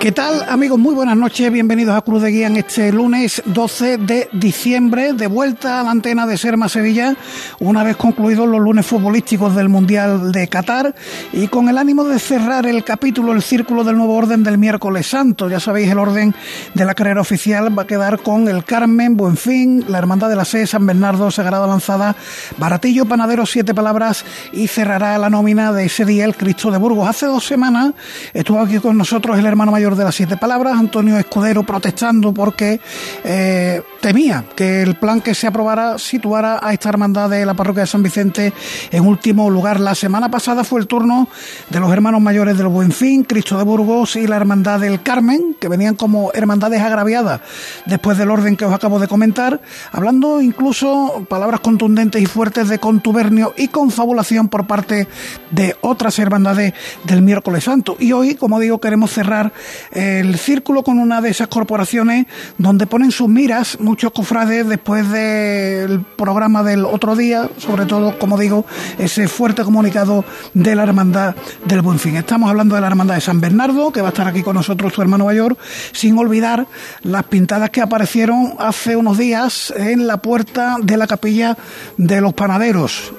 ¿Qué tal amigos? Muy buenas noches, bienvenidos a Cruz de Guía en este lunes 12 de diciembre, de vuelta a la antena de Serma Sevilla, una vez concluidos los lunes futbolísticos del Mundial de Qatar y con el ánimo de cerrar el capítulo, el círculo del nuevo orden del miércoles santo. Ya sabéis, el orden de la carrera oficial va a quedar con el Carmen, Buenfín, la Hermandad de la Sé, San Bernardo, Sagrada Lanzada, Baratillo, Panadero, Siete Palabras y cerrará la nómina de ese día el Cristo de Burgos. Hace dos semanas estuvo aquí con nosotros el hermano mayor de las siete palabras, Antonio Escudero protestando porque eh, temía que el plan que se aprobara situara a esta hermandad de la parroquia de San Vicente en último lugar. La semana pasada fue el turno de los hermanos mayores del Buenfín, Cristo de Burgos y la hermandad del Carmen, que venían como hermandades agraviadas después del orden que os acabo de comentar, hablando incluso palabras contundentes y fuertes de contubernio y confabulación por parte de otras hermandades del miércoles santo. Y hoy, como digo, queremos cerrar el círculo con una de esas corporaciones donde ponen sus miras muchos cofrades después del programa del otro día, sobre todo, como digo, ese fuerte comunicado de la Hermandad del Buen Fin. Estamos hablando de la Hermandad de San Bernardo, que va a estar aquí con nosotros su hermano mayor, sin olvidar las pintadas que aparecieron hace unos días en la puerta de la capilla de los panaderos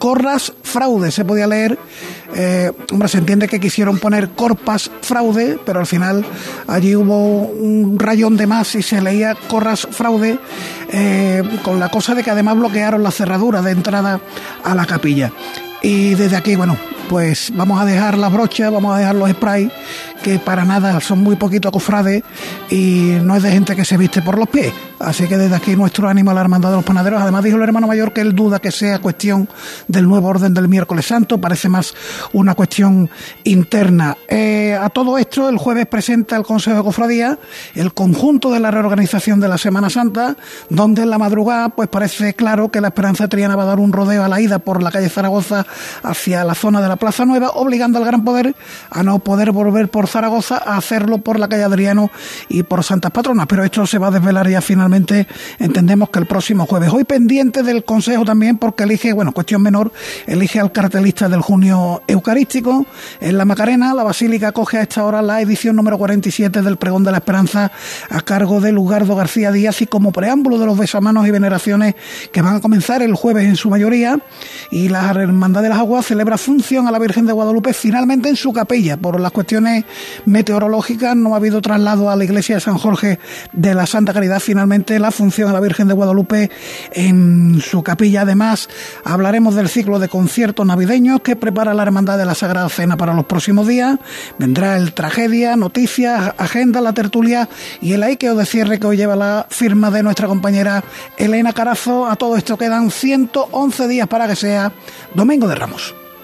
Corras fraude, se podía leer. Eh, hombre, se entiende que quisieron poner Corpas fraude, pero al final allí hubo un rayón de más y se leía Corras fraude, eh, con la cosa de que además bloquearon la cerradura de entrada a la capilla. Y desde aquí, bueno, pues vamos a dejar las brochas, vamos a dejar los sprays, que para nada son muy poquito cofrades y no es de gente que se viste por los pies. Así que desde aquí nuestro ánimo a la hermandad de los panaderos. Además dijo el hermano mayor que él duda que sea cuestión del nuevo orden del miércoles santo, parece más una cuestión interna. Eh, a todo esto, el jueves presenta el Consejo de Cofradía el conjunto de la reorganización de la Semana Santa, donde en la madrugada pues parece claro que la Esperanza Triana va a dar un rodeo a la ida por la calle Zaragoza hacia la zona de la Plaza Nueva, obligando al Gran Poder a no poder volver por Zaragoza a hacerlo por la calle Adriano y por Santas Patronas. Pero esto se va a desvelar ya finalmente, entendemos que el próximo jueves. Hoy pendiente del Consejo también, porque elige, bueno, cuestión menor, elige al cartelista del junio eucarístico. En la Macarena, la Basílica coge a esta hora la edición número 47 del Pregón de la Esperanza a cargo de Lugardo García Díaz y como preámbulo de los besamanos y veneraciones que van a comenzar el jueves en su mayoría. Y la Hermandad de las Aguas celebra función la Virgen de Guadalupe finalmente en su capilla. Por las cuestiones meteorológicas no ha habido traslado a la iglesia de San Jorge de la Santa Caridad. Finalmente la función a la Virgen de Guadalupe en su capilla. Además, hablaremos del ciclo de conciertos navideños que prepara la Hermandad de la Sagrada Cena para los próximos días. Vendrá el tragedia, noticias, agenda, la tertulia y el aiqueo de cierre que hoy lleva la firma de nuestra compañera Elena Carazo. A todo esto quedan 111 días para que sea Domingo de Ramos.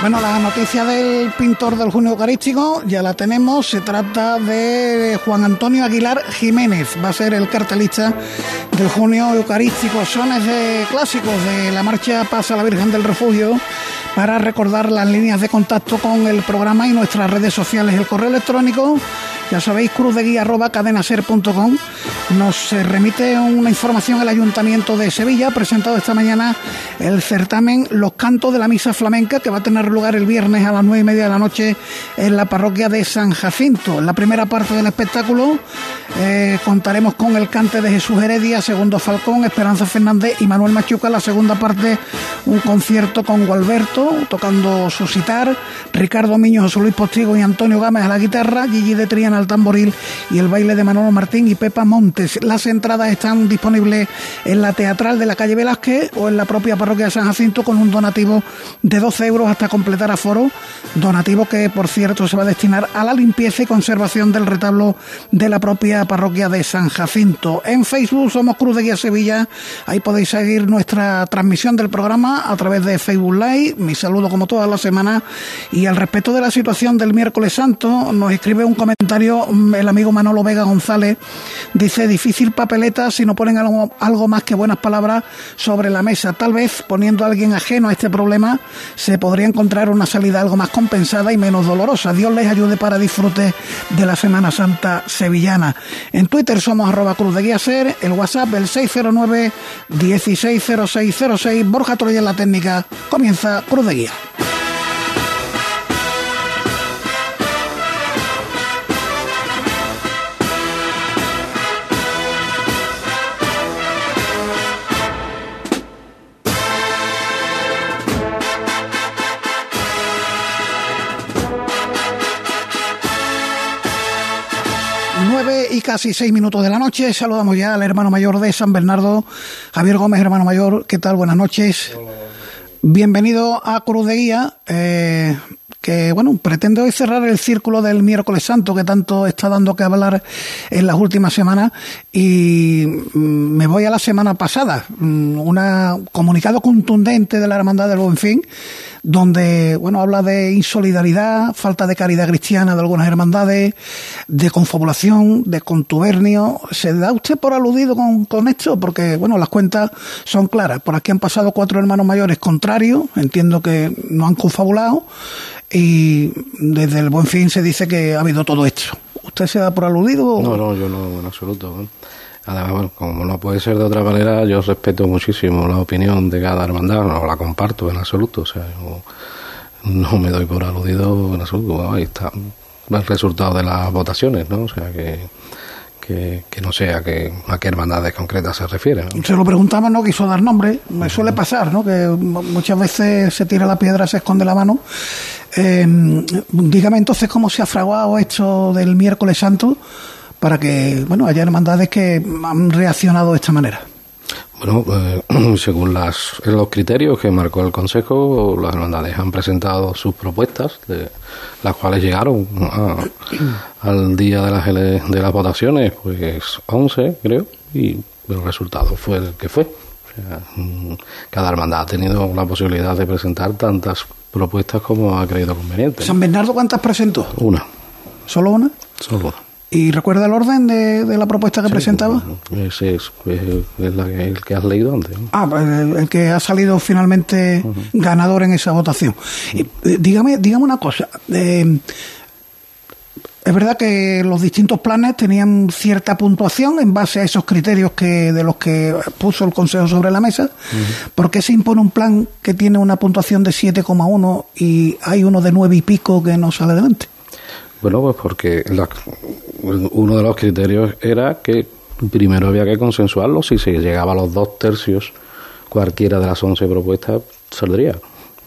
Bueno, la noticia del pintor del junio eucarístico ya la tenemos. Se trata de Juan Antonio Aguilar Jiménez. Va a ser el cartelista del junio eucarístico. Sones de clásicos de la marcha Pasa la Virgen del Refugio para recordar las líneas de contacto con el programa y nuestras redes sociales. El correo electrónico ya sabéis, cruzdeguía.cadenaser.com nos remite una información el Ayuntamiento de Sevilla, presentado esta mañana el certamen Los Cantos de la Misa Flamenca, que va a tener lugar el viernes a las nueve y media de la noche en la parroquia de San Jacinto. En la primera parte del espectáculo eh, contaremos con el cante de Jesús Heredia, segundo Falcón, Esperanza Fernández y Manuel Machuca. La segunda parte, un concierto con Gualberto, tocando su citar, Ricardo Miño, José Luis Postigo y Antonio Gámez a la guitarra, Gigi de Triana al tamboril y el baile de Manolo Martín y Pepa Montes. Las entradas están disponibles en la teatral de la calle Velázquez o en la propia parroquia de San Jacinto con un donativo de 12 euros hasta completar aforo, donativo que por cierto se va a destinar a la limpieza y conservación del retablo de la propia parroquia de San Jacinto. En Facebook somos Cruz de Guía Sevilla, ahí podéis seguir nuestra transmisión del programa a través de Facebook Live, mi saludo como todas las semanas y al respecto de la situación del miércoles santo nos escribe un comentario mm, el amigo Manolo Vega González, dice difícil papeleta si no ponen algo, algo más que buenas palabras sobre la mesa, tal vez poniendo a alguien ajeno a este problema se podría encontrar una salida algo más compensada y menos dolorosa. Dios les ayude para disfrute de la Semana Santa sevillana. En Twitter somos arroba cruz de guía ser, el WhatsApp el 609 160606, Borja Troya en la técnica, comienza Cruz de Guía. Y casi seis minutos de la noche. Saludamos ya al hermano mayor de San Bernardo, Javier Gómez, hermano mayor. ¿Qué tal? Buenas noches. Bienvenido a Cruz de Guía, eh, que bueno, pretende hoy cerrar el círculo del miércoles santo que tanto está dando que hablar en las últimas semanas y mm, me voy a la semana pasada, mm, un comunicado contundente de la Hermandad del Buen Fin donde, bueno, habla de insolidaridad, falta de caridad cristiana de algunas hermandades, de confabulación, de contubernio. ¿Se da usted por aludido con, con esto? Porque, bueno, las cuentas son claras. Por aquí han pasado cuatro hermanos mayores contrarios, entiendo que no han confabulado, y desde el buen fin se dice que ha habido todo esto. ¿Usted se da por aludido? No, no, yo no, en absoluto. Además, como no puede ser de otra manera, yo respeto muchísimo la opinión de cada hermandad, no la comparto en absoluto, o sea, no me doy por aludido en absoluto. Ahí está el resultado de las votaciones, ¿no? O sea, que, que, no sé a qué, a qué hermandades concretas se refiere. Se lo preguntaba, no quiso dar nombre, me suele pasar, ¿no? Que muchas veces se tira la piedra, se esconde la mano. Eh, dígame entonces cómo se ha fraguado esto del miércoles santo para que bueno haya hermandades que han reaccionado de esta manera. Bueno, eh, según las, los criterios que marcó el Consejo, las hermandades han presentado sus propuestas, de, las cuales llegaron al día de las, de las votaciones, pues 11 creo, y el resultado fue el que fue. Mm, cada hermandad ha tenido la posibilidad de presentar tantas propuestas como ha creído conveniente. ¿San Bernardo cuántas presentó? Una. ¿Solo una? Solo una. ¿Y recuerda el orden de, la propuesta que presentaba? Ese es, el que has leído antes. Ah, pues, el, que ha salido finalmente ganador en esa votación. Eh, dígame, dígame una cosa. Eh, es verdad que los distintos planes tenían cierta puntuación en base a esos criterios que de los que puso el Consejo sobre la mesa. ¿Por qué se impone un plan que tiene una puntuación de 7,1 y hay uno de 9 y pico que no sale adelante? Bueno, pues porque uno de los criterios era que primero había que consensuarlo. Si se llegaba a los dos tercios, cualquiera de las once propuestas saldría.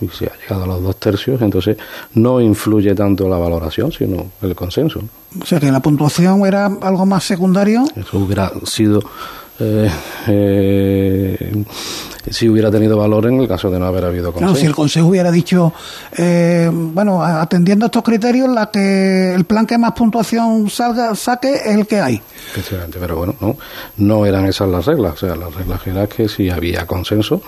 Y si ha llegado a los dos tercios, entonces no influye tanto la valoración, sino el consenso. O sea que la puntuación era algo más secundario. Eso hubiera sido eh, eh, si hubiera tenido valor en el caso de no haber habido consejo. si el Consejo hubiera dicho, eh, bueno, atendiendo a estos criterios, la que el plan que más puntuación salga saque es el que hay. Pero bueno, no, no eran esas las reglas. O sea, las reglas eran que si había consenso,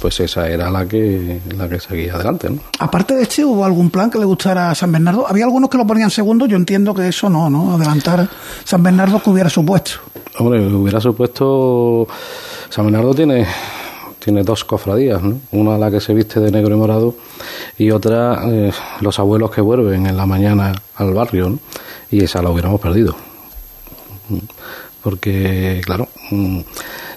pues esa era la que la que seguía adelante. ¿no? Aparte de este, ¿hubo algún plan que le gustara a San Bernardo? Había algunos que lo ponían segundo, yo entiendo que eso no, ¿no? Adelantar San Bernardo que hubiera supuesto. Hombre, hubiera supuesto... San Bernardo tiene tiene dos cofradías, ¿no? una la que se viste de negro y morado y otra eh, los abuelos que vuelven en la mañana al barrio ¿no? y esa la hubiéramos perdido porque claro mm,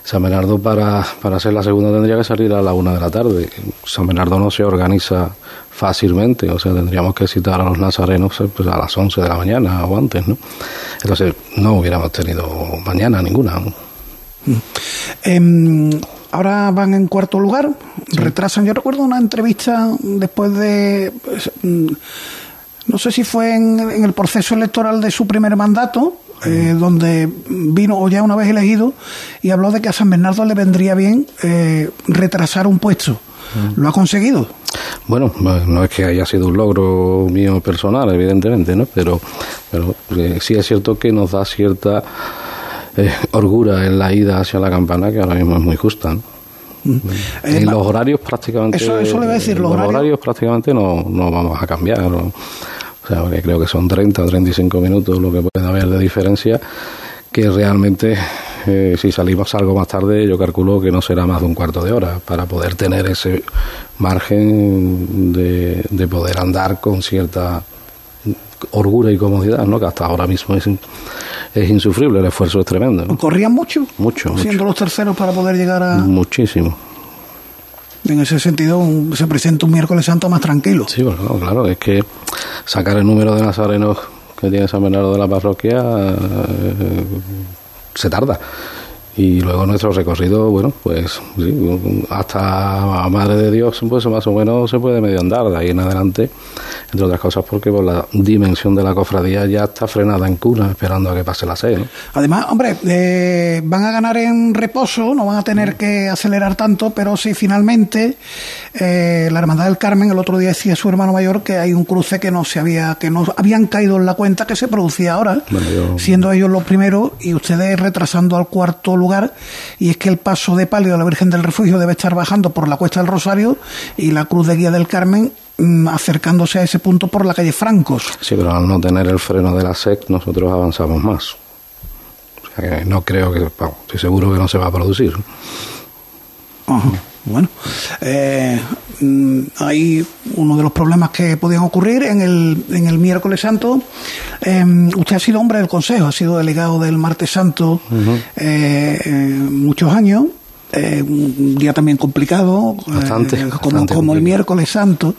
San Bernardo para, para ser la segunda tendría que salir a la una de la tarde. San Bernardo no se organiza fácilmente, o sea, tendríamos que citar a los nazarenos eh, pues, a las 11 de la mañana o antes, ¿no? Entonces, no hubiéramos tenido mañana ninguna. Mm. Em, ahora van en cuarto lugar, retrasan. Yo recuerdo una entrevista después de. Pues, mm, no sé si fue en, en el proceso electoral de su primer mandato, eh, donde vino o ya una vez elegido y habló de que a San Bernardo le vendría bien eh, retrasar un puesto. ¿Lo ha conseguido? Bueno, no es que haya sido un logro mío personal, evidentemente, ¿no? Pero, pero eh, sí es cierto que nos da cierta eh, orgura en la ida hacia la campana, que ahora mismo es muy justa, ¿no? Y Eh, los horarios prácticamente Eso- eso le iba a decir, los los horarios- horarios prácticamente no, no vamos a cambiar ¿no? O sea porque creo que son 30 o 35 minutos lo que puede haber de diferencia que realmente eh, si salimos algo más tarde yo calculo que no será más de un cuarto de hora para poder tener ese margen de, de poder andar con cierta orgura y comodidad ¿no? que hasta ahora mismo es, es insufrible el esfuerzo es tremendo ¿no? ¿Corrían mucho? Mucho, mucho. Siendo los terceros para poder llegar a... muchísimo En ese sentido, se presenta un miércoles santo más tranquilo. Sí, bueno, claro, claro, es que sacar el número de nazarenos que tiene San Bernardo de la parroquia eh, se tarda. Y luego nuestro recorrido, bueno, pues sí, hasta Madre de Dios, pues más o menos se puede medio andar de ahí en adelante, entre otras cosas porque por la dimensión de la cofradía ya está frenada en cuna, esperando a que pase la sed. ¿no? Además, hombre, eh, van a ganar en reposo, no van a tener que acelerar tanto, pero si finalmente eh, la Hermandad del Carmen el otro día decía su hermano mayor que hay un cruce que no se había, que no habían caído en la cuenta que se producía ahora, Bueno, yo- siendo ellos los primeros y ustedes retrasando al cuarto lugar, y es que el paso de palio de la Virgen del Refugio debe estar bajando por la Cuesta del Rosario y la Cruz de Guía del Carmen mm, acercándose a ese punto por la calle Francos. Sí, pero al no tener el freno de la SEC, nosotros avanzamos más. O sea que no creo que, vamos, estoy seguro que no se va a producir. Ajá. Bueno, eh, mm, hay uno de los problemas que podían ocurrir en el, en el miércoles santo. eh, usted ha sido hombre del Consejo, ha sido delegado del martes santo eh, eh, muchos años. Eh, un día también complicado, eh, Bastante, como, bastante como el miércoles santo,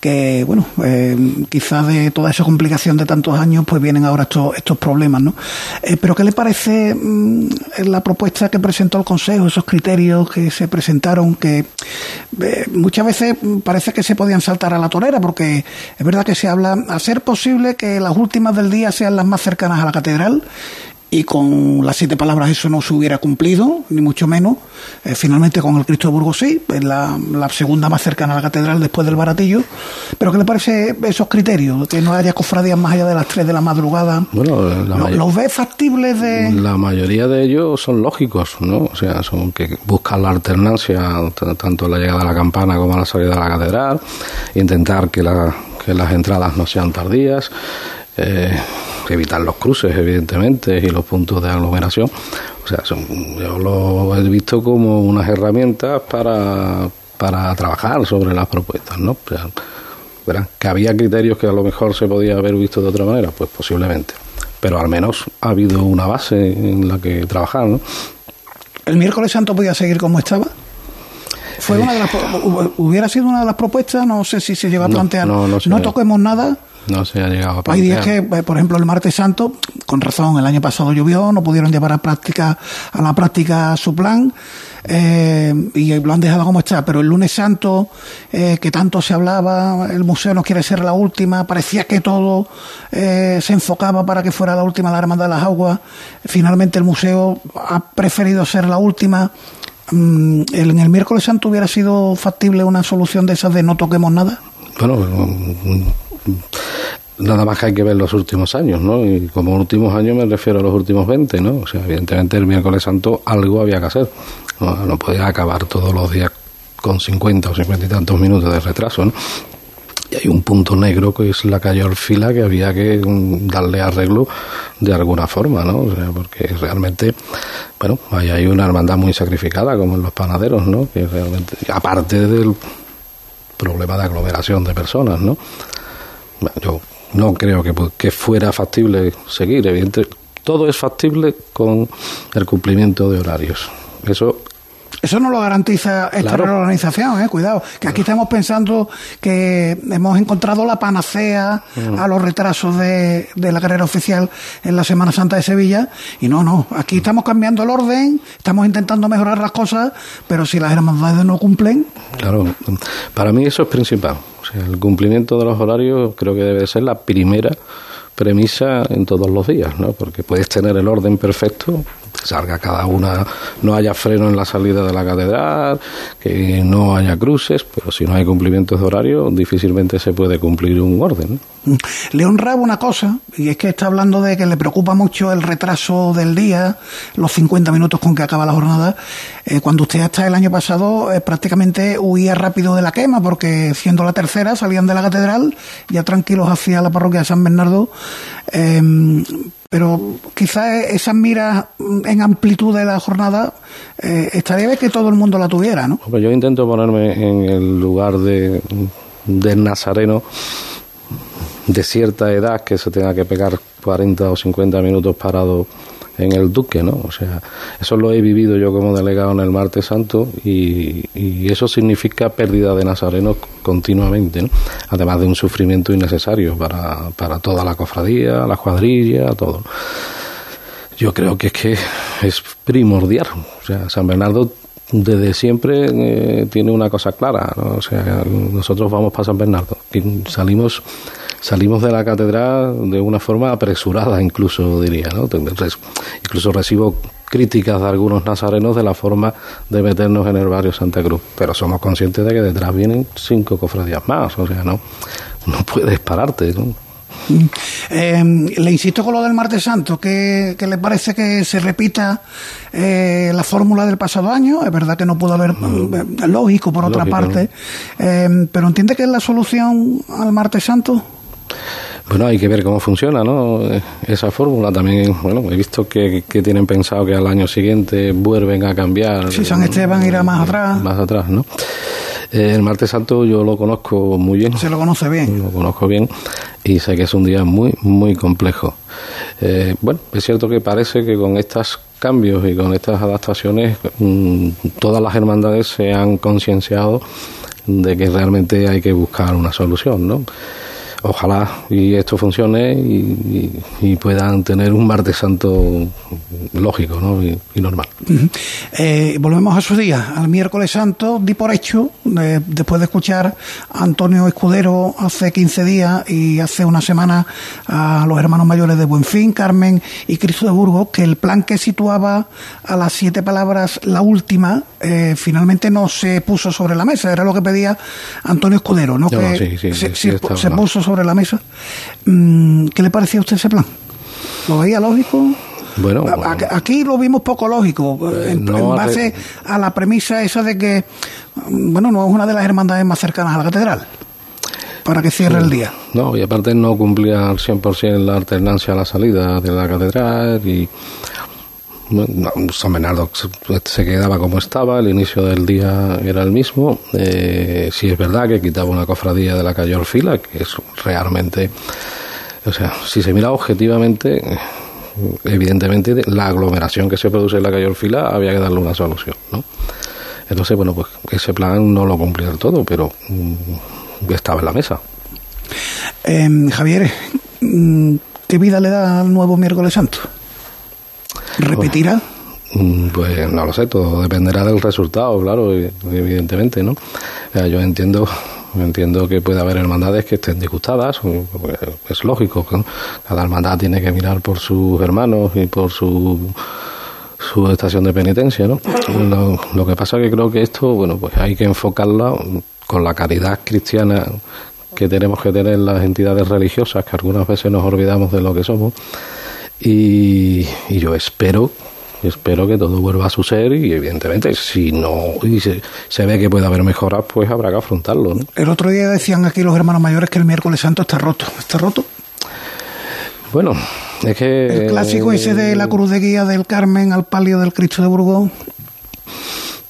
que bueno, eh, quizás de toda esa complicación de tantos años, pues vienen ahora estos, estos problemas, ¿no? Eh, pero ¿qué le parece mm, la propuesta que presentó el Consejo, esos criterios que se presentaron, que eh, muchas veces parece que se podían saltar a la torera, porque es verdad que se habla, a ser posible que las últimas del día sean las más cercanas a la catedral, y con las siete palabras eso no se hubiera cumplido, ni mucho menos. Eh, finalmente con el Cristo de Burgos sí, es la, la segunda más cercana a la catedral después del Baratillo. Pero ¿qué le parece esos criterios? Que no haya cofradías más allá de las tres de la madrugada. Bueno, la, ¿Lo- may- ¿Los ve factibles de...? la mayoría de ellos son lógicos, ¿no? O sea, son que buscan la alternancia tanto la llegada a la campana como a la salida de la catedral, intentar que, la- que las entradas no sean tardías, eh, evitar los cruces, evidentemente, y los puntos de aglomeración. O sea, son- yo lo he visto como unas herramientas para, para trabajar sobre las propuestas, ¿no? O sea, verán, que había criterios que a lo mejor se podía haber visto de otra manera, pues posiblemente. Pero al menos ha habido una base en la que trabajar, ¿no? ¿El miércoles santo podía seguir como estaba? Fue Eh. una de las, hu- hubiera sido una de las propuestas, no sé si se lleva a No, plantear. no, no se- toquemos nada. No se ha llegado a Hay días que, plantear. por ejemplo, el martes santo, con razón, el año pasado llovió, no pudieron llevar a práctica a la práctica su plan eh, y lo han dejado como está. Pero el lunes santo, eh, que tanto se hablaba, el museo no quiere ser la última, parecía que todo eh, se enfocaba para que fuera la última la hermandad de las aguas. Finalmente el museo ha preferido ser la última. Mm, el- en el miércoles santo hubiera sido factible una solución de esas de no toquemos nada. Bueno, nada más que hay que ver los últimos años, ¿no? Y como últimos años me refiero a los últimos 20, ¿no? O sea, evidentemente el miércoles santo algo había que hacer. No, podía acabar todos los días con 50 o 50 y tantos minutos de retraso, ¿no? Y hay un punto negro que es la calle Orfila que había que mm, darle arreglo de alguna forma, ¿no? O sea, porque realmente, bueno, ahí hay una hermandad muy sacrificada como en los panaderos, ¿no? Que realmente, aparte del problema de aglomeración de personas, ¿no? Bueno, yo no creo que, que fuera factible seguir, evidente. Todo es factible con el cumplimiento de horarios. Eso Eso no lo garantiza esta Claro. reorganización, eh, cuidado. Que aquí estamos pensando que hemos encontrado la panacea Mm. a los retrasos de, de la carrera oficial en la Semana Santa de Sevilla. Y no, no. Aquí estamos cambiando el orden, estamos intentando mejorar las cosas, pero si las hermandades no cumplen, Claro, para mí eso es principal. El cumplimiento de los horarios creo que debe ser la primera premisa en todos los días, ¿no? Porque puedes tener el orden perfecto, salga cada una, no haya freno en la salida de la catedral, que no haya cruces, pero si no hay cumplimientos de horario, difícilmente se puede cumplir un orden. Le honraba una cosa, y es que está hablando de que le preocupa mucho el retraso del día, los 50 minutos con que acaba la jornada. Eh, cuando usted hasta el año pasado eh, prácticamente huía rápido de la quema, porque siendo la tercera salían de la catedral, ya tranquilos hacia la parroquia de San Bernardo. Em, pero quizás esas miras en amplitud de la jornada eh, estaría bien que todo el mundo la tuviera, ¿no? Pues yo intento ponerme en el lugar de, del nazareno de cierta edad que se tenga que pegar 40 o 50 minutos parado en el Duque, ¿no? O sea, eso lo he vivido yo como delegado en el Martes Santo y, eso significa pérdida de nazarenos continuamente, ¿no? Además de un sufrimiento innecesario para, para toda la cofradía, la cuadrilla, todo. Yo creo que es que es primordial. O sea, San Bernardo desde siempre eh, tiene una cosa clara, o sea, nosotros vamos para San Bernardo, salimos salimos de la catedral de una forma apresurada, incluso diría, ¿no? Incluso recibo críticas de algunos nazarenos de la forma de meternos en el barrio Santa Cruz, pero somos conscientes de que detrás vienen cinco cofradías más, o sea, no, no puedes pararte, ¿no? Eh, le insisto con lo del martes santo, que, le parece que se repita eh, la fórmula del pasado año. Es verdad que no pudo haber, eh, lógico por otra parte, pero entiende que es la solución al martes santo. Bueno, hay que ver cómo funciona, ¿no? Esa fórmula también, bueno, he visto que, tienen pensado que al año siguiente vuelven a cambiar. Sí, San Esteban irá más atrás. Más atrás, ¿no? Eh, el martes santo yo lo conozco muy bien. Se lo conoce bien. Lo conozco bien y sé que es un día muy, muy complejo. Eh, bueno, es cierto que parece que con estos cambios y con estas adaptaciones mm, todas las hermandades se han concienciado de que realmente hay que buscar una solución, ¿no? Ojalá y esto funcione y, puedan tener un martes santo lógico ¿no? y, normal. Eh, volvemos a su día, al miércoles santo, di por hecho, después de escuchar a Antonio Escudero hace 15 días y hace una semana a los hermanos mayores de Buenfín, Carmen y Cristo de Burgos, que el plan que situaba a las siete palabras la última, eh, finalmente no se puso sobre la mesa, era lo que pedía Antonio Escudero, ¿no? que se, puso sobre la mesa. Mm, ¿Qué le parecía a usted ese plan? ¿Lo veía lógico? Bueno, aquí lo vimos poco lógico, eh, en, base a la premisa esa de que, bueno, no es una de las hermandades más cercanas a la catedral, para que cierre el día. No, y aparte no cumplía al 100% la alternancia a la salida de la catedral y San Bernardo se quedaba como estaba, el inicio del día era el mismo. Eh, si es verdad que quitaba una cofradía de la calle Orfila, que es realmente. O sea, si se mira objetivamente, evidentemente la aglomeración que se produce en la calle Orfila había que darle una solución, ¿no? Entonces, bueno, pues ese plan no lo cumplía del todo, pero mm, estaba en la mesa. Eh, Javier, mm, ¿qué vida le da al nuevo miércoles santo? ¿Repetirá? Pues no lo sé, todo dependerá del resultado, claro, evidentemente, ¿no? Yo entiendo entiendo que puede haber hermandades que estén disgustadas, pues, es lógico, cada hermandad tiene que mirar por sus hermanos y por su su estación de penitencia, ¿no? Lo, que pasa que creo que esto, bueno, pues hay que enfocarlo con la caridad cristiana que tenemos que tener las entidades religiosas, que algunas veces nos olvidamos de lo que somos, y, yo espero espero que todo vuelva a su ser y evidentemente si no y se, ve que puede haber mejoras pues habrá que afrontarlo ¿no? el otro día decían aquí los hermanos mayores que el miércoles santo está roto ¿está roto? bueno es que el clásico ese de la cruz de guía del Carmen al palio del Cristo de Burgos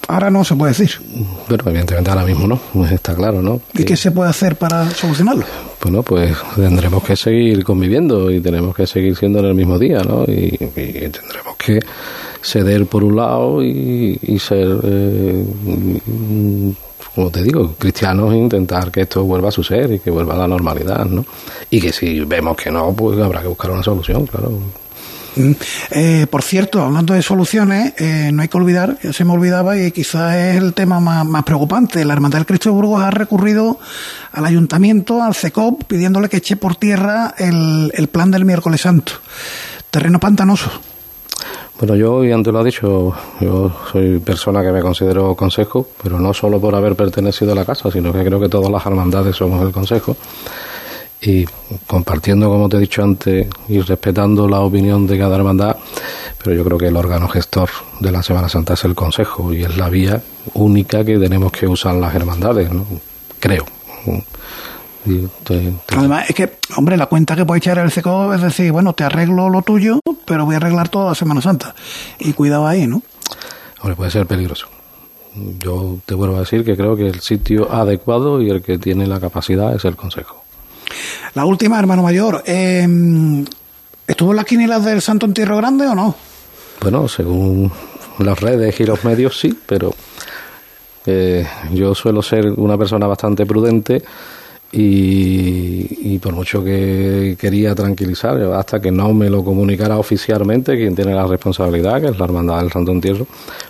ahora no se puede decir bueno evidentemente ahora mismo no está claro ¿no? ¿y qué se puede hacer para solucionarlo? Bueno, pues tendremos que seguir conviviendo y tenemos que seguir siendo en el mismo día, ¿no? Y, tendremos que ceder por un lado y, ser, eh, como te digo, cristianos e intentar que esto vuelva a su ser y que vuelva a la normalidad, ¿no? Y que si vemos que no, pues habrá que buscar una solución, claro. Mm. Eh, por cierto, hablando de soluciones, eh, no hay que olvidar, se me olvidaba y quizás es el tema más, preocupante. La Hermandad del Cristo de Burgos ha recurrido al ayuntamiento, al CECOP, pidiéndole que eche por tierra el, el plan del miércoles santo. Terreno pantanoso. Bueno, yo, y antes lo ha dicho, yo soy persona que me considero consejo, pero no solo por haber pertenecido a la casa, sino que creo que todas las hermandades somos el consejo. Y compartiendo, como te he dicho antes, y respetando la opinión de cada hermandad, pero yo creo que el órgano gestor de la Semana Santa es el consejo y es la vía única que tenemos que usar las hermandades, ¿no? creo. Además, es que, hombre, la cuenta que puede echar el seco es decir, bueno, te arreglo lo tuyo, pero voy a arreglar toda la Semana Santa. Y cuidado ahí, ¿no? Hombre, puede ser peligroso. Yo te vuelvo a decir que creo que el sitio adecuado y el que tiene la capacidad es el Consejo. La última, hermano mayor, em, ¿estuvo en las quinielas del Santo Entierro Grande o no? Bueno, según las redes y los medios sí, pero eh, yo suelo ser una persona bastante prudente y, por mucho que quería tranquilizar, hasta que no me lo comunicara oficialmente quien tiene la responsabilidad, que es la Hermandad del Santo Entierro,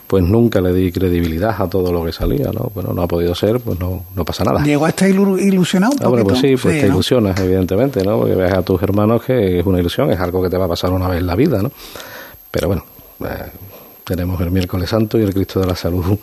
pues nunca le di credibilidad a todo lo que salía, ¿no? Bueno, no ha podido ser, pues no, no pasa nada. ¿Llegó a estar ilusionado un ah, pues sí, pues te ilusionas, evidentemente, ¿no? Porque ves a tus hermanos que es una ilusión, es algo que te va a pasar una vez en la vida, ¿no? Pero bueno, eh, tenemos el miércoles santo y el Cristo de la Salud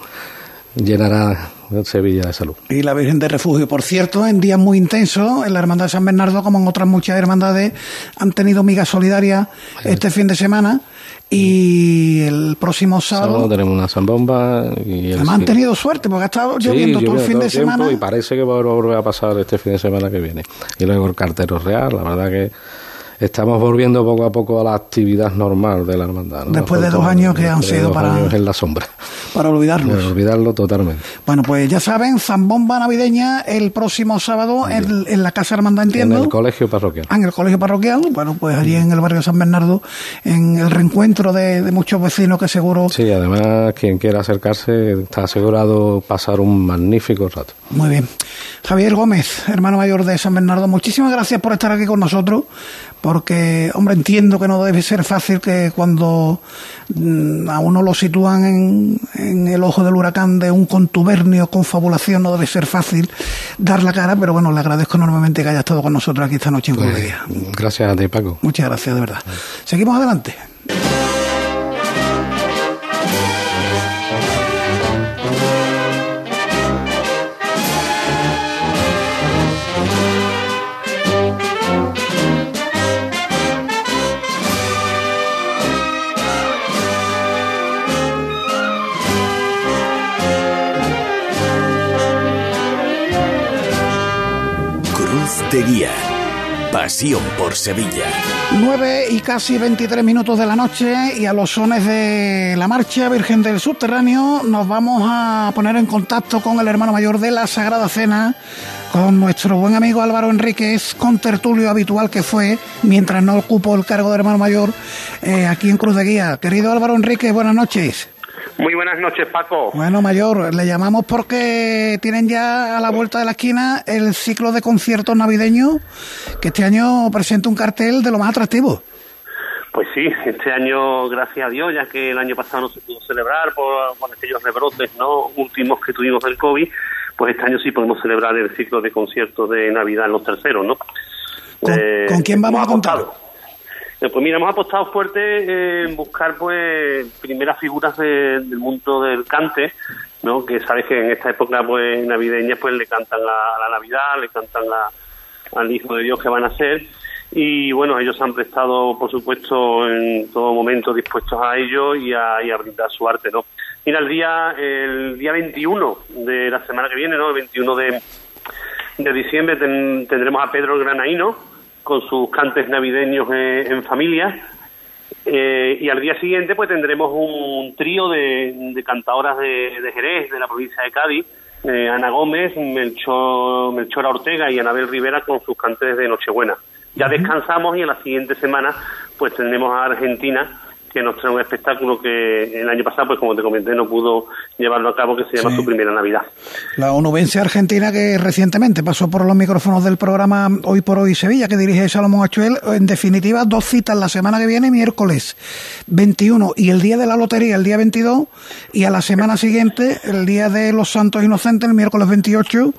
llenará Sevilla de salud. Y la Virgen de Refugio, por cierto, en días muy intensos, en la Hermandad de San Bernardo, como en otras muchas hermandades, han tenido migas solidarias este fin de semana. Y el próximo sábado, tenemos una zambomba. Y el, han tenido suerte porque ha estado lloviendo todo el fin de semana. Y parece que va a volver a pasar este fin de semana que viene. Y luego el cartero real, la verdad que estamos volviendo poco a poco a la actividad normal de la hermandad. Después de dos años que han sido para... en la sombra. Para olvidarlo. Para olvidarlo totalmente. Bueno, pues ya saben, zambomba navideña el próximo sábado en, la Casa Hermandad, entiendo. En el colegio parroquial. Ah, en el colegio parroquial. Bueno, pues allí en el barrio de San Bernardo, en el reencuentro de, muchos vecinos que seguro... Sí, además, quien quiera acercarse está asegurado pasar un magnífico rato. Muy bien. Javier Gómez, hermano mayor de San Bernardo, muchísimas gracias por estar aquí con nosotros porque, hombre, entiendo que no debe ser fácil que cuando mm, a uno lo sitúan en, el ojo del huracán de un contubernio, confabulación, no debe ser fácil dar la cara, pero bueno, le agradezco enormemente que haya estado con nosotros aquí esta noche en pues, Gracias a ti, Paco. Muchas gracias, de verdad. Seguimos adelante. Guía. Pasión por Sevilla. 9 y casi 23 minutos de la noche y a los sones de la marcha Virgen del Subterráneo nos vamos a poner en contacto con el hermano mayor de la Sagrada Cena, con nuestro buen amigo Álvaro Enríquez, con tertulio habitual que fue mientras no ocupó el cargo de hermano mayor eh, aquí en Cruz de Guía. Querido Álvaro Enríquez, buenas noches. Muy buenas noches, Paco. Bueno, Mayor, le llamamos porque tienen ya a la vuelta de la esquina el ciclo de conciertos navideños que este año presenta un cartel de lo más atractivo. Pues sí, este año, gracias a Dios, ya que el año pasado no se pudo celebrar por, aquellos rebrotes no últimos que tuvimos del COVID, pues este año sí podemos celebrar el ciclo de conciertos de Navidad en los terceros, ¿no? ¿Con, eh, quién vamos a contar? Eh, pues mira, hemos apostado fuerte en buscar pues primeras figuras del mundo del cante, ¿no? Que sabes que en esta época pues navideña pues le cantan la, la Navidad, le cantan la, al Hijo de Dios que van a ser y bueno, ellos han prestado por supuesto en todo momento dispuestos a ello y a, brindar su arte, ¿no? Mira, el día el día 21 de la semana que viene, ¿no? El 21 de, de diciembre tendremos a Pedro Granaíno, con sus cantes navideños en, familia. Eh, y al día siguiente pues tendremos un trío de, de cantadoras de, Jerez, de la provincia de Cádiz, eh, Ana Gómez, Melchor, Melchora Ortega y Anabel Rivera con sus cantes de Nochebuena. Ya descansamos y en la siguiente semana pues tendremos a Argentina que nos trae un espectáculo que el año pasado, pues como te comenté, no pudo llevarlo a cabo, que se llama Su Primera Navidad. La onubense argentina que recientemente pasó por los micrófonos del programa Hoy por Hoy Sevilla, que dirige Salomón Achuel. En definitiva, dos citas la semana que viene, miércoles 21 y el día de la lotería, el día 22, y a la semana siguiente, el día de los Santos Inocentes, el miércoles 28,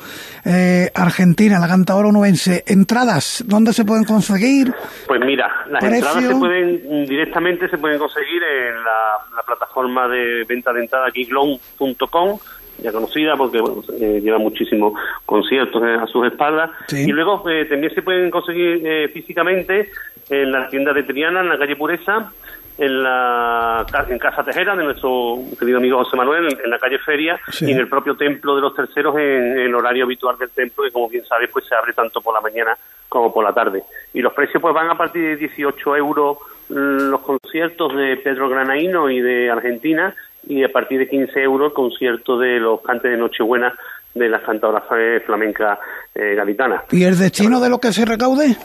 eh, Argentina, la cantadora onubense. ¿Entradas? ¿Dónde se pueden conseguir? Pues mira, las entradas se pueden directamente se pueden conseguir en la, plataforma de venta de entrada giglon.com ya conocida porque eh, lleva muchísimos conciertos a sus espaldas. Y luego eh, también se pueden conseguir eh, físicamente en la tienda de Triana en la calle Pureza en la en Casa Tejera de nuestro querido amigo José Manuel, en, la calle Feria, y en el propio templo de los terceros en, el horario habitual del templo, que como bien sabes, pues se abre tanto por la mañana como por la tarde. Y los precios pues van a partir de 18 euros mm, los conciertos de Pedro Granaíno y de Argentina, y a partir de 15 euros el concierto de los cantes de Nochebuena de las cantadoras flamencas eh, gaditanas. ¿Y el destino de lo que se recaude?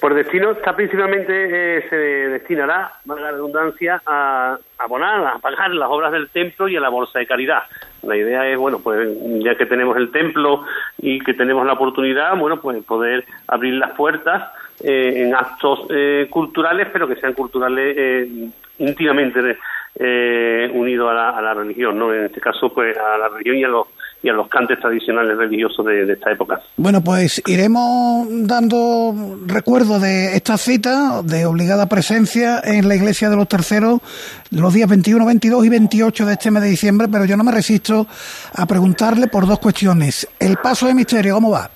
Por destino está principalmente eh, se destinará, valga la redundancia, a abonar, a pagar las obras del templo y a la bolsa de caridad. La idea es, bueno, pues ya que tenemos el templo y que tenemos la oportunidad, bueno, pues poder abrir las puertas eh, en actos eh, culturales, pero que sean culturales íntimamente unidos a la, a la religión, ¿no? En este caso, pues a la religión y a los y a los cantes tradicionales religiosos de, esta época. Bueno, pues iremos dando recuerdo de esta cita de obligada presencia en la iglesia de los terceros los días 21, 22 y 28 de este mes de diciembre, pero yo no me resisto a preguntarle por dos cuestiones. El paso de misterio, ¿cómo va?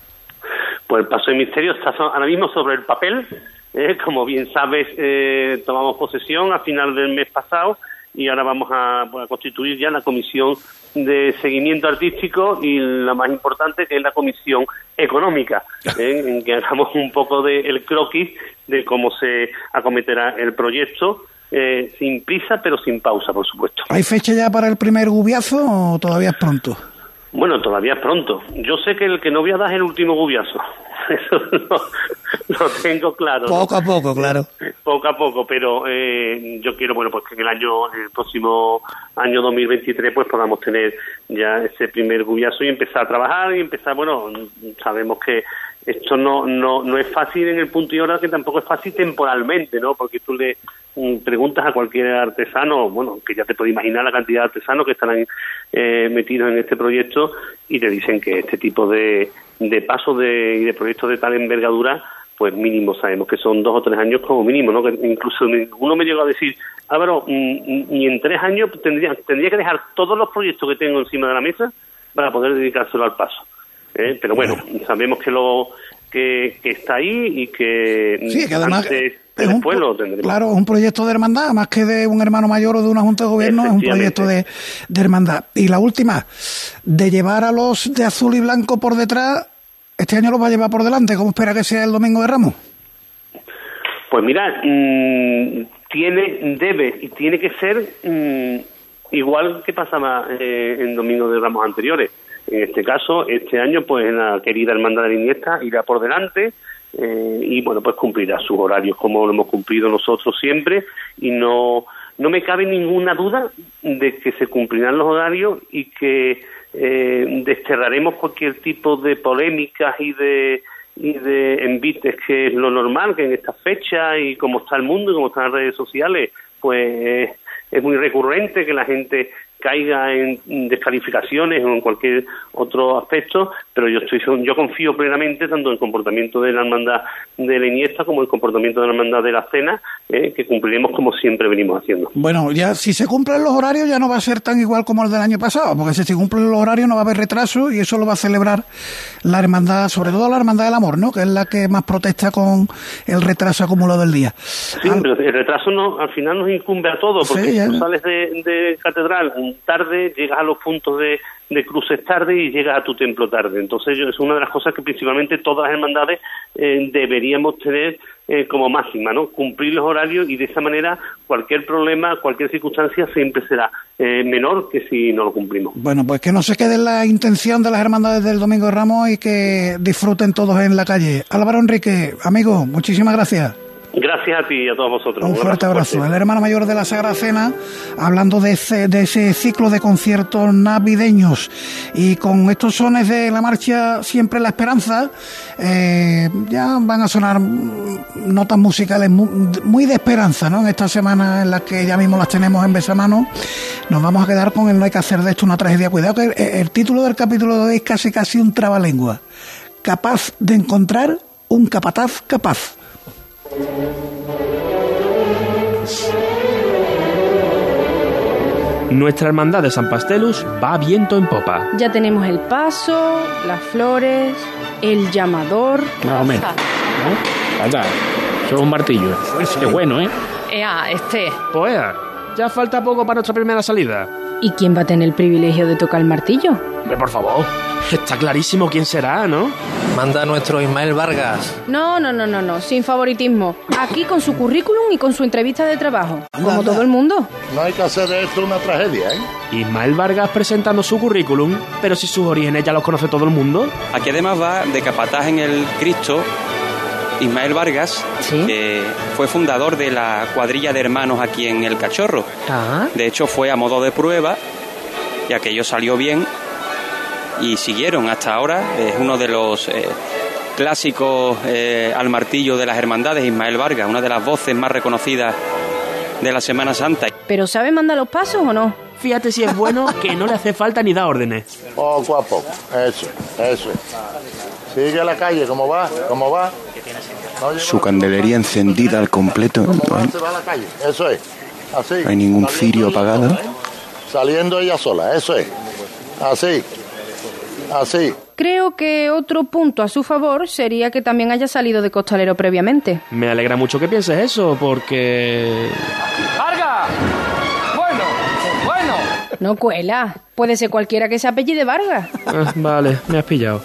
Pues el paso de misterio está ahora mismo sobre el papel. ¿eh? como bien sabes, eh, tomamos posesión a final del mes pasado y ahora vamos a, pues, a, constituir ya la comisión de seguimiento artístico y la más importante que es la comisión económica, ¿eh? en que hagamos un poco del el croquis de cómo se acometerá el proyecto. Eh, sin prisa, pero sin pausa, por supuesto. ¿Hay fecha ya para el primer gubiazo o todavía es pronto? Bueno, todavía es pronto. Yo sé que el que no voy a dar es el último gubiazo. Eso lo, tengo claro. Poco a poco, claro. Poco a poco, pero eh, yo quiero, bueno, pues que en el año, el próximo año 2023, pues podamos tener ya ese primer gubiazo y empezar a trabajar y empezar, bueno, sabemos que esto no, no, no es fácil en el punto y hora que tampoco es fácil temporalmente, ¿no? Porque tú le preguntas a cualquier artesano, bueno, que ya te puedes imaginar la cantidad de artesanos que estarán eh, metidos en este proyecto y te dicen que este tipo de, de pasos de, y de proyectos de tal envergadura, pues mínimo sabemos que son dos o tres años como mínimo, ¿no? Que incluso uno me llegó a decir, Álvaro, y mm, en tres años tendría, tendría que dejar todos los proyectos que tengo encima de la mesa para poder dedicárselo al paso. ¿eh? pero bueno, sabemos que lo que, está ahí y que, sí, que además después lo tendremos. Claro, es un proyecto de hermandad, más que de un hermano mayor o de una junta de gobierno, es un proyecto de, de hermandad. Y la última, de llevar a los de azul y blanco por detrás, este año los va a llevar por delante. ¿Cómo espera que sea el domingo de Ramos? Pues mira, mm, tiene, debe y tiene que ser mm, igual que pasaba eh, en domingo de Ramos anteriores en este caso, este año, pues la querida Hermandad de Iniesta irá por delante eh, y, bueno, pues cumplirá sus horarios como lo hemos cumplido nosotros siempre y no, no me cabe ninguna duda de que se cumplirán los horarios y que eh, desterraremos cualquier tipo de polémicas y de y de envites que es lo normal que en esta fecha y como está el mundo y como están las redes sociales pues es muy recurrente que la gente caiga en descalificaciones o en cualquier otro aspecto, pero yo estoy yo confío plenamente tanto en el comportamiento de la hermandad de la Iniesta como en el comportamiento de la hermandad de la Cena, eh, que cumpliremos como siempre venimos haciendo. Bueno, ya si se cumplen los horarios ya no va a ser tan igual como el del año pasado, porque si se cumplen los horarios no va a haber retraso y eso lo va a celebrar la hermandad, sobre todo la hermandad del amor, ¿no? Que es la que más protesta con el retraso acumulado del día. Sí, pero el retraso no, al final nos incumbe a todos, porque si tú sales de, de catedral tarde, llegas a los puntos de, de cruces tarde y llegas a tu templo tarde. Entonces es una de las cosas que principalmente todas las hermandades eh, deberíamos tener eh, como máxima, ¿no? Cumplir los horarios y de esa manera cualquier problema, cualquier circunstancia siempre será eh, menor que si no lo cumplimos. Bueno, pues que no se quede la intención de las hermandades del Domingo Ramos y que disfruten todos en la calle. Álvaro Enrique, amigo, muchísimas gracias. Gracias a ti y a todos vosotros. Un fuerte abrazo. El hermano mayor de la Sagrada Cena, hablando de ese, de ese ciclo de conciertos navideños. Y con estos sones de la marcha Siempre la Esperanza, eh, ya van a sonar notas musicales muy, de esperanza, ¿no? En esta semana en la que ya mismo las tenemos en Besamano, nos vamos a quedar con el No hay que hacer de esto una tragedia. Cuidado que el, el título del capítulo de hoy es casi casi un trabalengua. Capaz de encontrar un capataz capaz. Nuestra hermandad de San Pastelus va viento en popa. Ya tenemos el paso, las flores, el llamador. Más o menos. ¿no? Anda, es un martillo. Es bueno, ¿eh? Ea, este. Pues ya falta poco para nuestra primera salida. ¿Y quién va a tener el privilegio de tocar el martillo? Hombre, por favor. Está clarísimo quién será, ¿no? Manda a nuestro Ismael Vargas. No, no, no, no, no, sin favoritismo. Aquí con su currículum y con su entrevista de trabajo. Como todo el mundo. No hay que hacer de esto una tragedia, ¿eh? Ismael Vargas presentando su currículum, pero si sus orígenes ya los conoce todo el mundo. Aquí además va de capataz en el Cristo Ismael Vargas, ¿Sí? que fue fundador de la cuadrilla de hermanos aquí en El Cachorro. Ah. De hecho, fue a modo de prueba y aquello salió bien y siguieron hasta ahora. Es uno de los eh, clásicos eh, al martillo de las hermandades, Ismael Vargas, una de las voces más reconocidas de la Semana Santa. ¿Pero sabe mandar los pasos o no? Fíjate si es bueno que no le hace falta ni da órdenes. Poco a poco. Eso, eso. Sigue la calle, ¿cómo va? ¿Cómo va? Su candelería encendida al completo. No hay. Eso es. Así. no hay ningún Saliendo cirio ella apagado. sola, ¿eh? Saliendo ella sola, eso es. Así. Así. Creo que otro punto a su favor sería que también haya salido de costalero previamente. Me alegra mucho que pienses eso, porque... ¡Vargas! Bueno, bueno. No cuela. Puede ser cualquiera que se apellide Vargas. Ah, vale, me has pillado.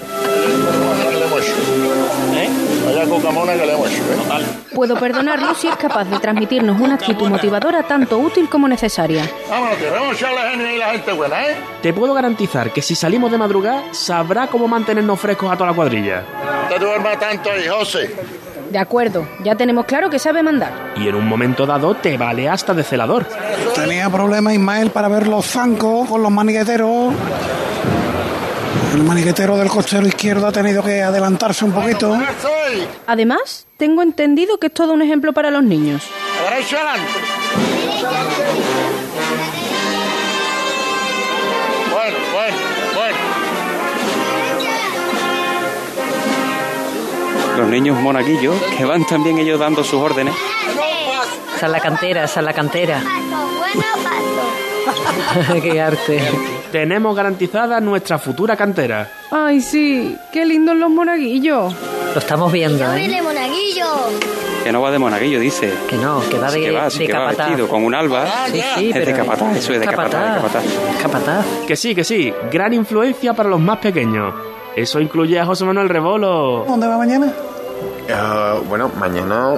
Vaya cocamona que le hemos hecho, ¿eh? Puedo perdonarlo si es capaz de transmitirnos una actitud motivadora tanto útil como necesaria. Vámonos, que vamos a genio y la gente buena, ¿eh? Te puedo garantizar que si salimos de madrugada, sabrá cómo mantenernos frescos a toda la cuadrilla. No te duermas tanto ahí, José. De acuerdo, ya tenemos claro que sabe mandar. Y en un momento dado te vale hasta de celador. Tenía problemas Ismael para ver los zancos con los maniqueteros. El maniquetero del cochero izquierdo ha tenido que adelantarse un poquito. Además, tengo entendido que es todo un ejemplo para los niños. A derecho adelante. Bueno, bueno, bueno. Los niños monaguillos, que van también ellos dando sus órdenes. Esa es la cantera, esa es la cantera. Qué arte. Tenemos garantizada nuestra futura cantera. Ay, sí, qué lindos los monaguillos. Lo estamos viendo, ¿eh? monaguillo! Que no va de monaguillo, dice. Que no, que va de, que va, sí de que va capataz. vestido con un alba. Sí, sí, es de pero- capataz, eso es de capataz, de capataz. Capataz. Que sí, que sí, gran influencia para los más pequeños. Eso incluye a José Manuel Rebolo. ¿Dónde va mañana? Ah, bueno, mañana.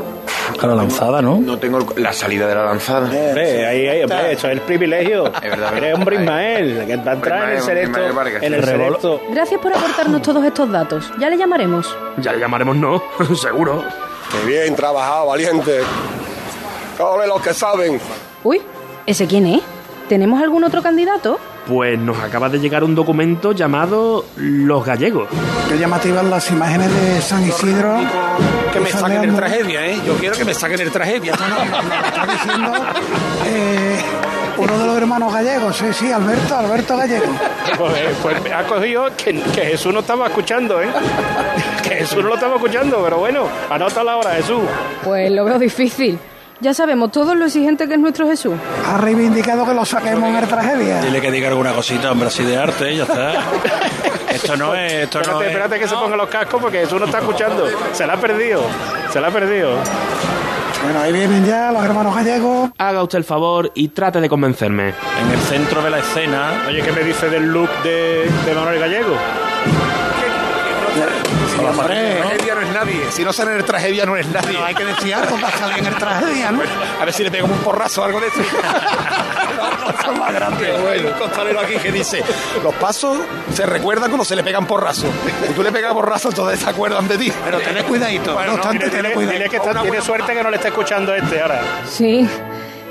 A la lanzada, ¿no? No tengo el- la salida de la lanzada. Hombre, ahí, ahí, hombre, eso es el privilegio. Es verdad, Eres hombre ahí. Ismael, que va a entrar en el selecto. En el selecto. Gracias por aportarnos todos estos datos. Ya le llamaremos. Ya le llamaremos no, seguro. Qué bien trabajado, valiente. Ole los que saben. Uy, ¿ese quién es? ¿Tenemos algún otro candidato? Pues nos acaba de llegar un documento llamado Los Gallegos. Qué llamativas las imágenes de San Isidro. Que me saquen el tragedia, ¿eh? Yo quiero que me saquen el tragedia. Está diciendo eh, uno de los hermanos gallegos, sí, sí, Alberto, Alberto Gallego. Pues, pues me ha cogido que, que Jesús no estaba escuchando, ¿eh? Que Jesús no lo estaba escuchando, pero bueno, anota la hora, Jesús. Pues lo veo difícil. Ya sabemos todos lo exigente que es nuestro Jesús. Ha reivindicado que lo saquemos en el tragedia. Dile que diga alguna cosita, hombre, así de arte, ya está. Esto no es, esto no Espérate, es. espérate que se ponga los cascos porque Jesús no está escuchando. Se la ha perdido, se la ha perdido. Bueno, ahí vienen ya los hermanos gallegos. Haga usted el favor y trate de convencerme. En el centro de la escena. Oye, ¿qué me dice del look de, de Manuel Gallego? Tragedia no es nadie. Si no sale en el tragedia, no es nadie. hay que decir algo para salir en el tragedia, ¿no? A ver si le pegamos un porrazo o algo de eso. Es más grande. Bueno, un costalero aquí que dice, los pasos se recuerdan cuando se le pegan porrazos. Si tú le pegas porrazos, entonces se acuerdan de ti. Pero tened cuidadito. Bueno, no no, obstante, dile- cuidado. dile que está- tiene suerte que no le está escuchando este ahora. Sí,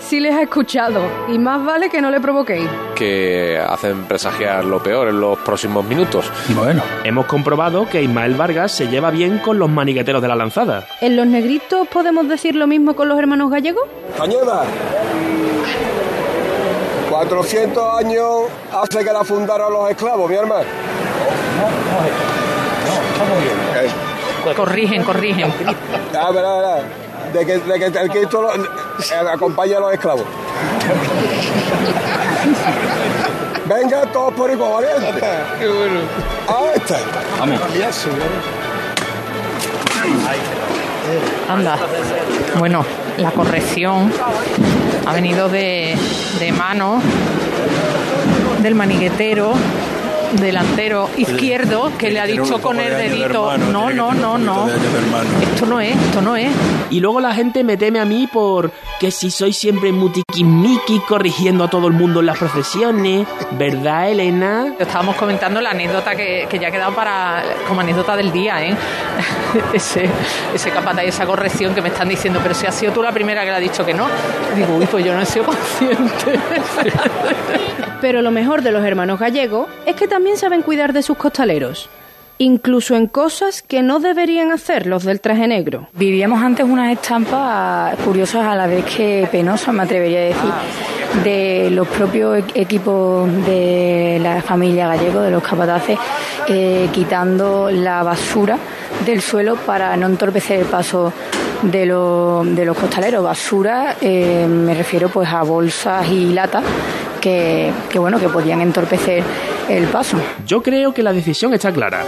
sí les ha escuchado. Y más vale que no le provoquéis. que hacen presagiar lo peor en los próximos minutos. Bueno. Hemos comprobado que Ismael Vargas se lleva bien con los maniqueteros de la lanzada. ¿En los negritos podemos decir lo mismo con los hermanos gallegos? Cañeda. 400 años hace que la fundaron los esclavos, mi hermano. Corrigen, corrigen. Ah, verá, verá. De que, de que el Cristo lo- eh, acompaña a los esclavos. Venga, todos por igual, valiente. Qué bueno. Ahí está. Vamos. Anda. Bueno, la corrección ha venido de, de mano del maniquetero delantero izquierdo que le ha dicho con el de dedito. No, no, no, no. de de. Esto no es, esto no es. Y luego la gente me teme a mí por que si soy siempre mutiquimiqui corrigiendo a todo el mundo en las profesiones, ¿verdad, Elena? Estábamos comentando la anécdota que, que ya ha quedado para como anécdota del día, ¿eh? ese, ese capataz y esa corrección que me están diciendo, pero si has sido tú la primera que le ha dicho que no. Digo, uy, pues yo no he sido consciente. Pero lo mejor de los hermanos gallegos es que también saben cuidar de sus costaleros. Incluso en cosas que no deberían hacer los del traje negro. Vivíamos antes unas estampas curiosas a la vez que penosas, me atrevería a decir, de los propios e- equipos de la familia gallego, de los capataces, eh, quitando la basura del suelo para no entorpecer el paso de, de los costaleros. Basura, eh, me refiero pues a bolsas y latas que bueno, que podían entorpecer el paso. Yo creo que la decisión está clara.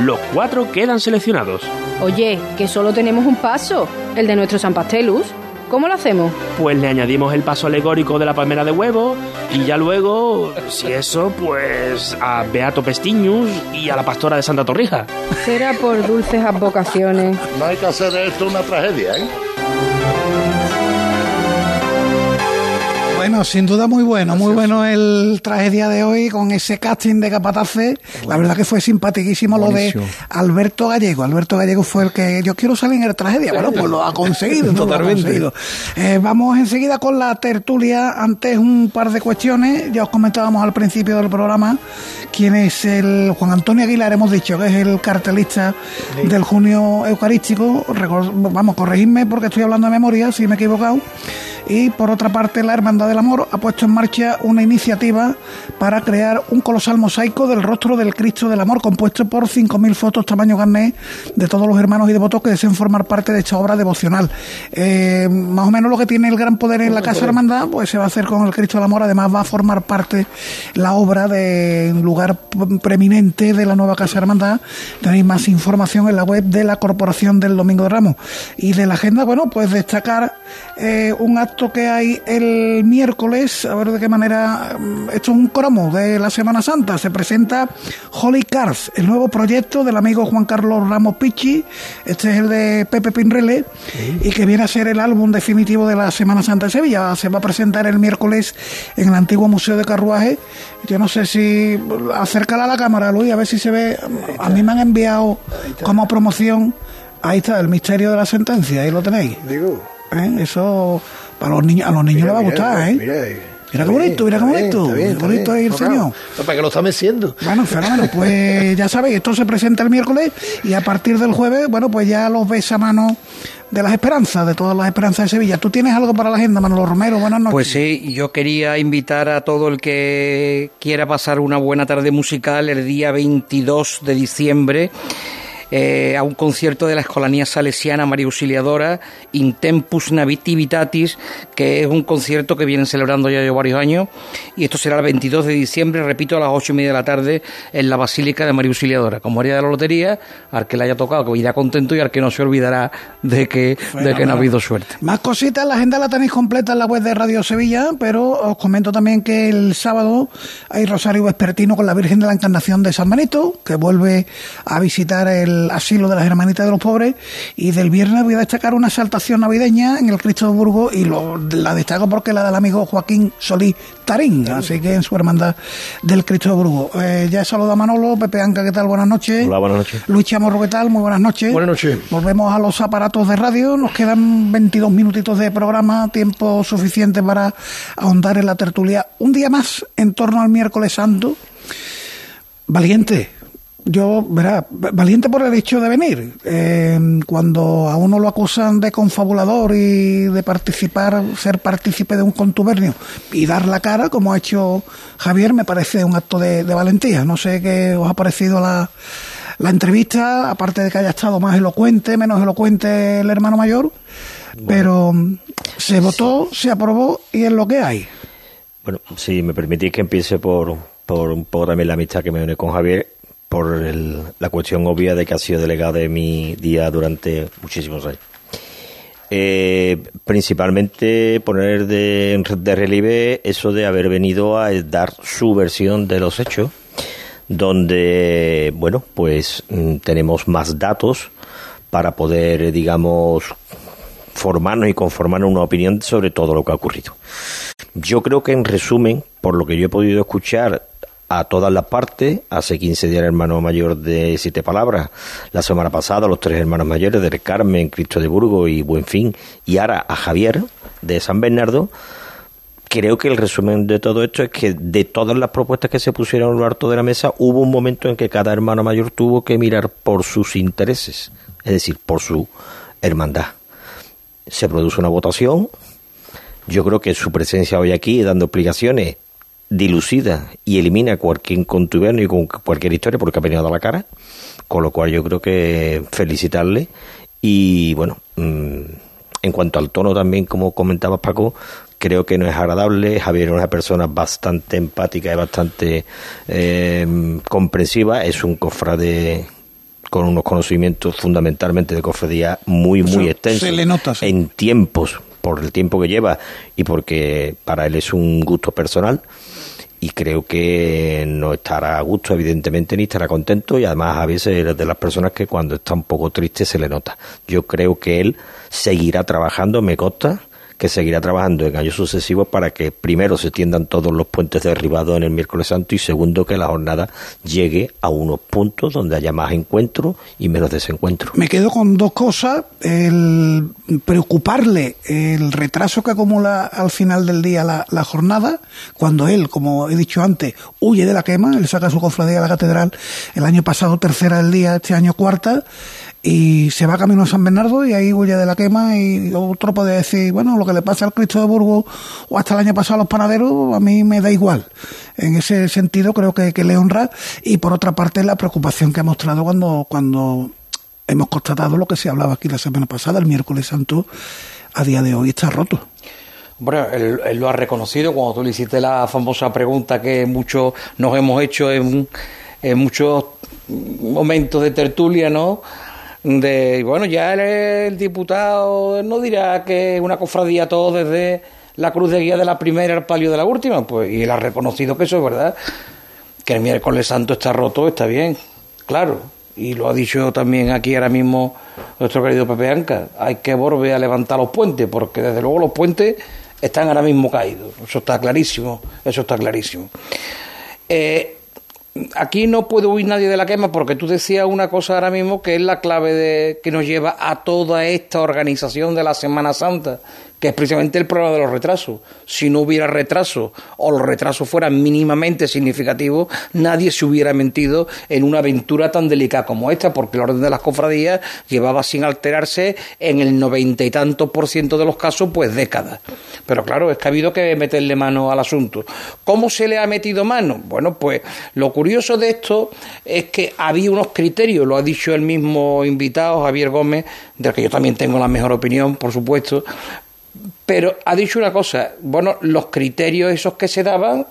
Los cuatro quedan seleccionados. Oye, que solo tenemos un paso, el de nuestro San Pastelus. ¿Cómo lo hacemos? Pues le añadimos el paso alegórico de la palmera de huevo y ya luego, si eso, pues a Beato Pestiñus y a la pastora de Santa Torrija. Será por dulces advocaciones. No hay que hacer de esto una tragedia, ¿eh? Bueno, sin duda muy bueno, muy bueno el tragedia de hoy con ese casting de capataces. La verdad que fue simpaticísimo lo de. Alberto Gallego. Alberto Gallego fue el que yo quiero salir en el tragedia. Bueno, pues lo ha conseguido. lo ha Totalmente. conseguido. Eh, vamos enseguida con la tertulia. Antes un par de cuestiones. Ya os comentábamos al principio del programa quién es el Juan Antonio Aguilar. Hemos dicho que es el cartelista del junio eucarístico. Vamos, corregidme porque estoy hablando de memoria, si me he equivocado. Y por otra parte, la Hermandad del Amor ha puesto en marcha una iniciativa para crear un colosal mosaico del rostro del Cristo del Amor, compuesto por 5.000 fotos tamaño carnet de todos los hermanos y devotos que deseen formar parte de esta obra devocional. Eh, más o menos lo que tiene el gran poder en la Casa Hermandad, pues se va a hacer con el Cristo del Amor. Además, va a formar parte la obra de un lugar preeminente de la nueva Casa Hermandad. Tenéis más información en la web de la Corporación del Domingo de Ramos. Y de la agenda, bueno, pues destacar eh, un acto que hay el miércoles, a ver de qué manera, mm, esto es un cromo de la Semana Santa, se presenta Holy Cars, el nuevo proyecto del amigo Juan Carlos Ramos Pichi, este es el de Pepe Pinrele, y que viene a ser el álbum definitivo de la Semana Santa de Sevilla, se va a presentar el miércoles en el antiguo Museo de Carruaje, yo no sé si, acércala a la cámara Luis, a ver si se ve, a mí me han enviado como promoción, ahí está, el misterio de la sentencia, ahí lo tenéis. Digo. ¿eh? Eso para los niños, a los niños les va a gustar, ¿eh? Mira, Mira qué bonito, mira qué bonito. Qué bonito es el señor. Para que lo está meciendo. Bueno, fenómeno. Pues ya sabéis, esto se presenta el miércoles y a partir del jueves, bueno, pues ya los ves a mano de las esperanzas, de todas las esperanzas de Sevilla. ¿Tú tienes algo para la agenda, Manolo Romero? Buenas noches. Pues sí, yo quería invitar a todo el que quiera pasar una buena tarde musical el día 22 de diciembre. Eh, a un concierto de la Escolanía Salesiana María Auxiliadora, Intempus Nativitatis, que es un concierto que vienen celebrando ya yo varios años, y esto será el 22 de diciembre, repito, a las ocho y media de la tarde, en la Basílica de María Auxiliadora. Como haría de la lotería, al que le haya tocado, que irá contento y al que no se olvidará de que, de que no ha habido suerte. Más cositas, la agenda la tenéis completa en la web de Radio Sevilla, pero os comento también que el sábado hay Rosario Vespertino con la Virgen de la Encarnación de San Benito, que vuelve a visitar el asilo de las Hermanitas de los Pobres y del viernes voy a destacar una exaltación navideña en el Cristo de Burgos y lo, la destaco porque la del amigo Joaquín Solís Tarín, así que en su hermandad del Cristo de Burgos. Eh, ya he saludado a Manolo, Pepe Anca, ¿qué tal? Buenas noches. Hola, buenas noches. Luis Chamorro, ¿qué tal? Muy buenas noches. Buenas noches. Volvemos a los aparatos de radio, nos quedan 22 minutitos de programa, tiempo suficiente para ahondar en la tertulia. Un día más en torno al miércoles santo. Valiente, yo, verá, valiente por el hecho de venir. Eh, cuando a uno lo acusan de confabulador y de participar, ser partícipe de un contubernio y dar la cara, como ha hecho Javier, me parece un acto de, de valentía. No sé qué os ha parecido la, la entrevista, aparte de que haya estado más elocuente, menos elocuente el hermano mayor, pero mm, se votó, se aprobó y es lo que hay. Bueno, si me permitís que empiece por, por un poco también la amistad que me une con Javier, por el- la cuestión obvia de que ha sido delegado de mi día durante muchísimos años. Eh, principalmente poner de, de relieve eso de haber venido a dar su versión de los hechos, donde, bueno, pues mm, tenemos más datos para poder, digamos, formarnos y conformarnos una opinión sobre todo lo que ha ocurrido. Yo creo que en resumen, por lo que yo he podido escuchar a todas las partes, hace 15 días el hermano mayor de Siete Palabras, la semana pasada los tres hermanos mayores del Carmen, Cristo de Burgos y Buenfín, y ahora a Javier de San Bernardo, creo que el resumen de todo esto es que de todas las propuestas que se pusieron a lo alto de la mesa, hubo un momento en que cada hermano mayor tuvo que mirar por sus intereses, es decir, por su hermandad. Se produce una votación, yo creo que su presencia hoy aquí dando explicaciones dilucida y elimina cualquier contubernio y con cualquier historia porque ha venido a dar la cara, con lo cual yo creo que felicitarle y bueno, mm, en cuanto al tono también, como comentabas Paco, creo que no es agradable, Javier es una persona bastante empática y bastante eh, comprensiva, es un cofrade con unos conocimientos fundamentalmente de cofradía muy, muy Eso extensos se le nota, sí. en tiempos, por el tiempo que lleva y porque para él es un gusto personal y creo que no estará a gusto evidentemente ni estará contento y además a veces es de las personas que cuando está un poco triste se le nota. Yo creo que él seguirá trabajando, me consta que seguirá trabajando en años sucesivos para que primero se tiendan todos los puentes derribados en el miércoles santo y segundo que la jornada llegue a unos puntos donde haya más encuentro y menos desencuentro. Me quedo con dos cosas. El preocuparle el retraso que acumula al final del día la, la jornada, cuando él, como he dicho antes, huye de la quema, él saca su cofradía a la catedral el año pasado tercera del día, este año cuarta, y se va camino a San Bernardo y ahí huye de la quema y otro puede decir, bueno, lo que le pasa al Cristo de Burgos o hasta el año pasado a los panaderos, a mí me da igual. En ese sentido creo que, que le honra y por otra parte la preocupación que ha mostrado cuando, cuando hemos constatado lo que se hablaba aquí la semana pasada, el miércoles santo, a día de hoy está roto. Bueno, él, lo ha reconocido cuando tú le hiciste la famosa pregunta que muchos nos hemos hecho en muchos momentos de tertulia, ¿no? De, bueno, ya el, diputado no dirá que una cofradía todo desde la cruz de guía de la primera al palio de la última, pues, y él ha reconocido que eso es verdad, que el miércoles santo está roto, está bien, claro, y lo ha dicho también aquí ahora mismo nuestro querido Pepe Anca, hay que volver a levantar los puentes, porque desde luego los puentes están ahora mismo caídos, eso está clarísimo, eso está clarísimo. Eh, aquí no puede huir nadie de la quema porque tú decías una cosa ahora mismo que es la clave de, que nos lleva a toda esta organización de la Semana Santa, que es precisamente el problema de los retrasos. Si no hubiera retraso o los retrasos fueran mínimamente significativos, nadie se hubiera mentido en una aventura tan delicada como esta, porque el orden de las cofradías llevaba sin alterarse en el noventa y tantos por ciento de los casos, pues décadas. Pero claro, es que ha habido que meterle mano al asunto. ¿Cómo se le ha metido mano? Bueno, pues lo curioso de esto es que había unos criterios, lo ha dicho el mismo invitado, Javier Gómez, del que yo también tengo la mejor opinión, por supuesto, pero ha dicho una cosa, bueno, los criterios esos que se daban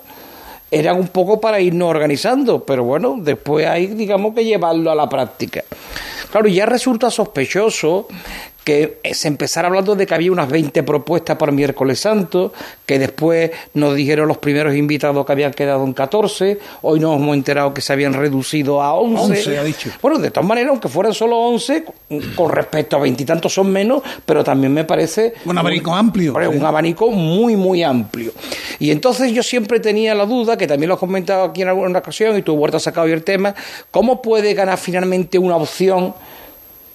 eran un poco para irnos organizando, pero bueno, después hay, digamos, que llevarlo a la práctica. Claro, ya resulta sospechoso que se empezara hablando de que había unas 20 propuestas para miércoles santo, que después nos dijeron los primeros invitados que habían quedado en 14, hoy nos hemos enterado que se habían reducido a 11. 11, ha dicho. Bueno, de todas maneras, aunque fueran solo 11, con respecto a veintitantos son menos, pero también me parece... Un abanico amplio. Un abanico muy, muy amplio. Y entonces yo siempre tenía la duda, que también lo he comentado aquí en alguna ocasión, y tú, has sacado hoy el tema, ¿cómo puede ganar finalmente una opción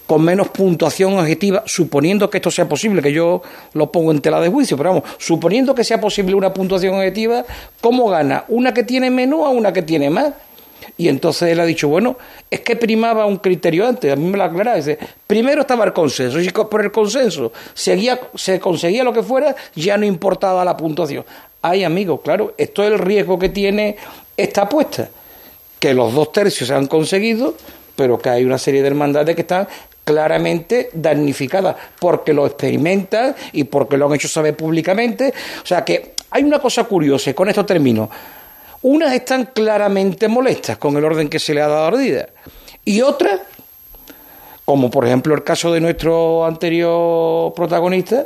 con menos puntuación objetiva, suponiendo que esto sea posible, que yo lo pongo en tela de juicio, pero vamos, suponiendo que sea posible una puntuación objetiva, ¿cómo gana una que tiene menos a una que tiene más? Y entonces él ha dicho, bueno, es que primaba un criterio antes, a mí me lo aclaraba, dice, primero estaba el consenso, y por el consenso seguía, se conseguía lo que fuera, ya no importaba la puntuación. Ay, amigo, claro, esto es el riesgo que tiene esta apuesta, que los dos tercios se han conseguido, pero que hay una serie de hermandades que están claramente damnificadas porque lo experimentan y porque lo han hecho saber públicamente. O sea que hay una cosa curiosa, y con esto termino. Unas están claramente molestas con el orden que se le ha dado a Ardida y otras, como por ejemplo el caso de nuestro anterior protagonista,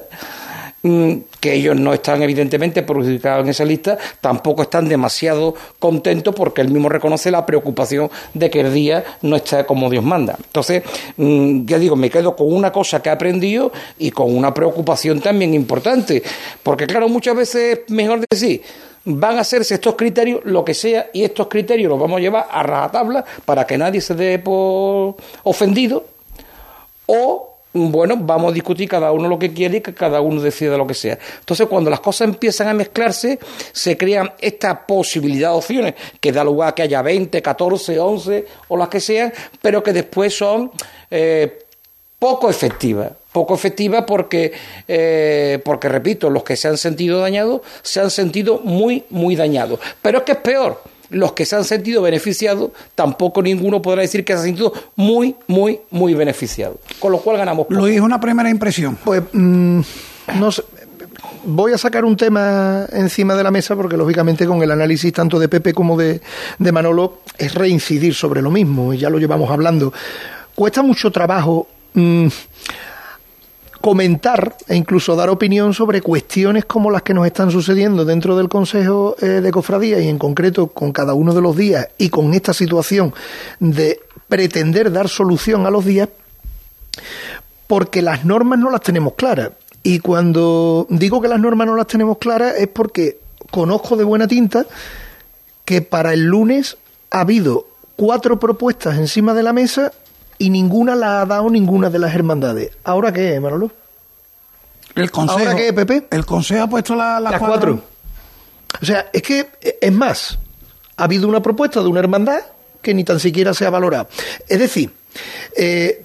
que ellos no están evidentemente perjudicados en esa lista, tampoco están demasiado contentos porque él mismo reconoce la preocupación de que el día no está como Dios manda. Entonces, mm, ya digo, me quedo con una cosa que he aprendido y con una preocupación también importante, porque claro, muchas veces es mejor decir, van a hacerse estos criterios, lo que sea, y estos criterios los vamos a llevar a rajatabla para que nadie se dé por ofendido, o bueno, vamos a discutir cada uno lo que quiere y que cada uno decida lo que sea. Entonces, cuando las cosas empiezan a mezclarse, se crean esta posibilidad de opciones que da lugar a que haya 20, 14, 11 o las que sean, pero que después son eh, poco efectivas. Poco efectivas porque, eh, porque, repito, los que se han sentido dañados se han sentido muy, muy dañados. Pero es que es peor los que se han sentido beneficiados, tampoco ninguno podrá decir que se ha sentido muy, muy, muy beneficiado. Con lo cual ganamos. poco. Luis, una primera impresión. Pues mm, no sé. Voy a sacar un tema encima de la mesa porque lógicamente con el análisis tanto de Pepe como de, de Manolo es reincidir sobre lo mismo y ya lo llevamos hablando. Cuesta mucho trabajo mm, comentar e incluso dar opinión sobre cuestiones como las que nos están sucediendo dentro del Consejo eh, de Cofradía y en concreto con cada uno de los días y con esta situación de pretender dar solución a los días porque las normas no las tenemos claras. Y cuando digo que las normas no las tenemos claras es porque conozco de buena tinta que para el lunes ha habido cuatro propuestas encima de la mesa y ninguna la ha dado ninguna de las hermandades. ¿Ahora qué, Manolo? El consejo, ¿Ahora qué, Pepe? El consejo ha puesto la- las Las cuatro. cuatro. O sea, es que, es más, ha habido una propuesta de una hermandad que ni tan siquiera se ha valorado. Es decir, eh,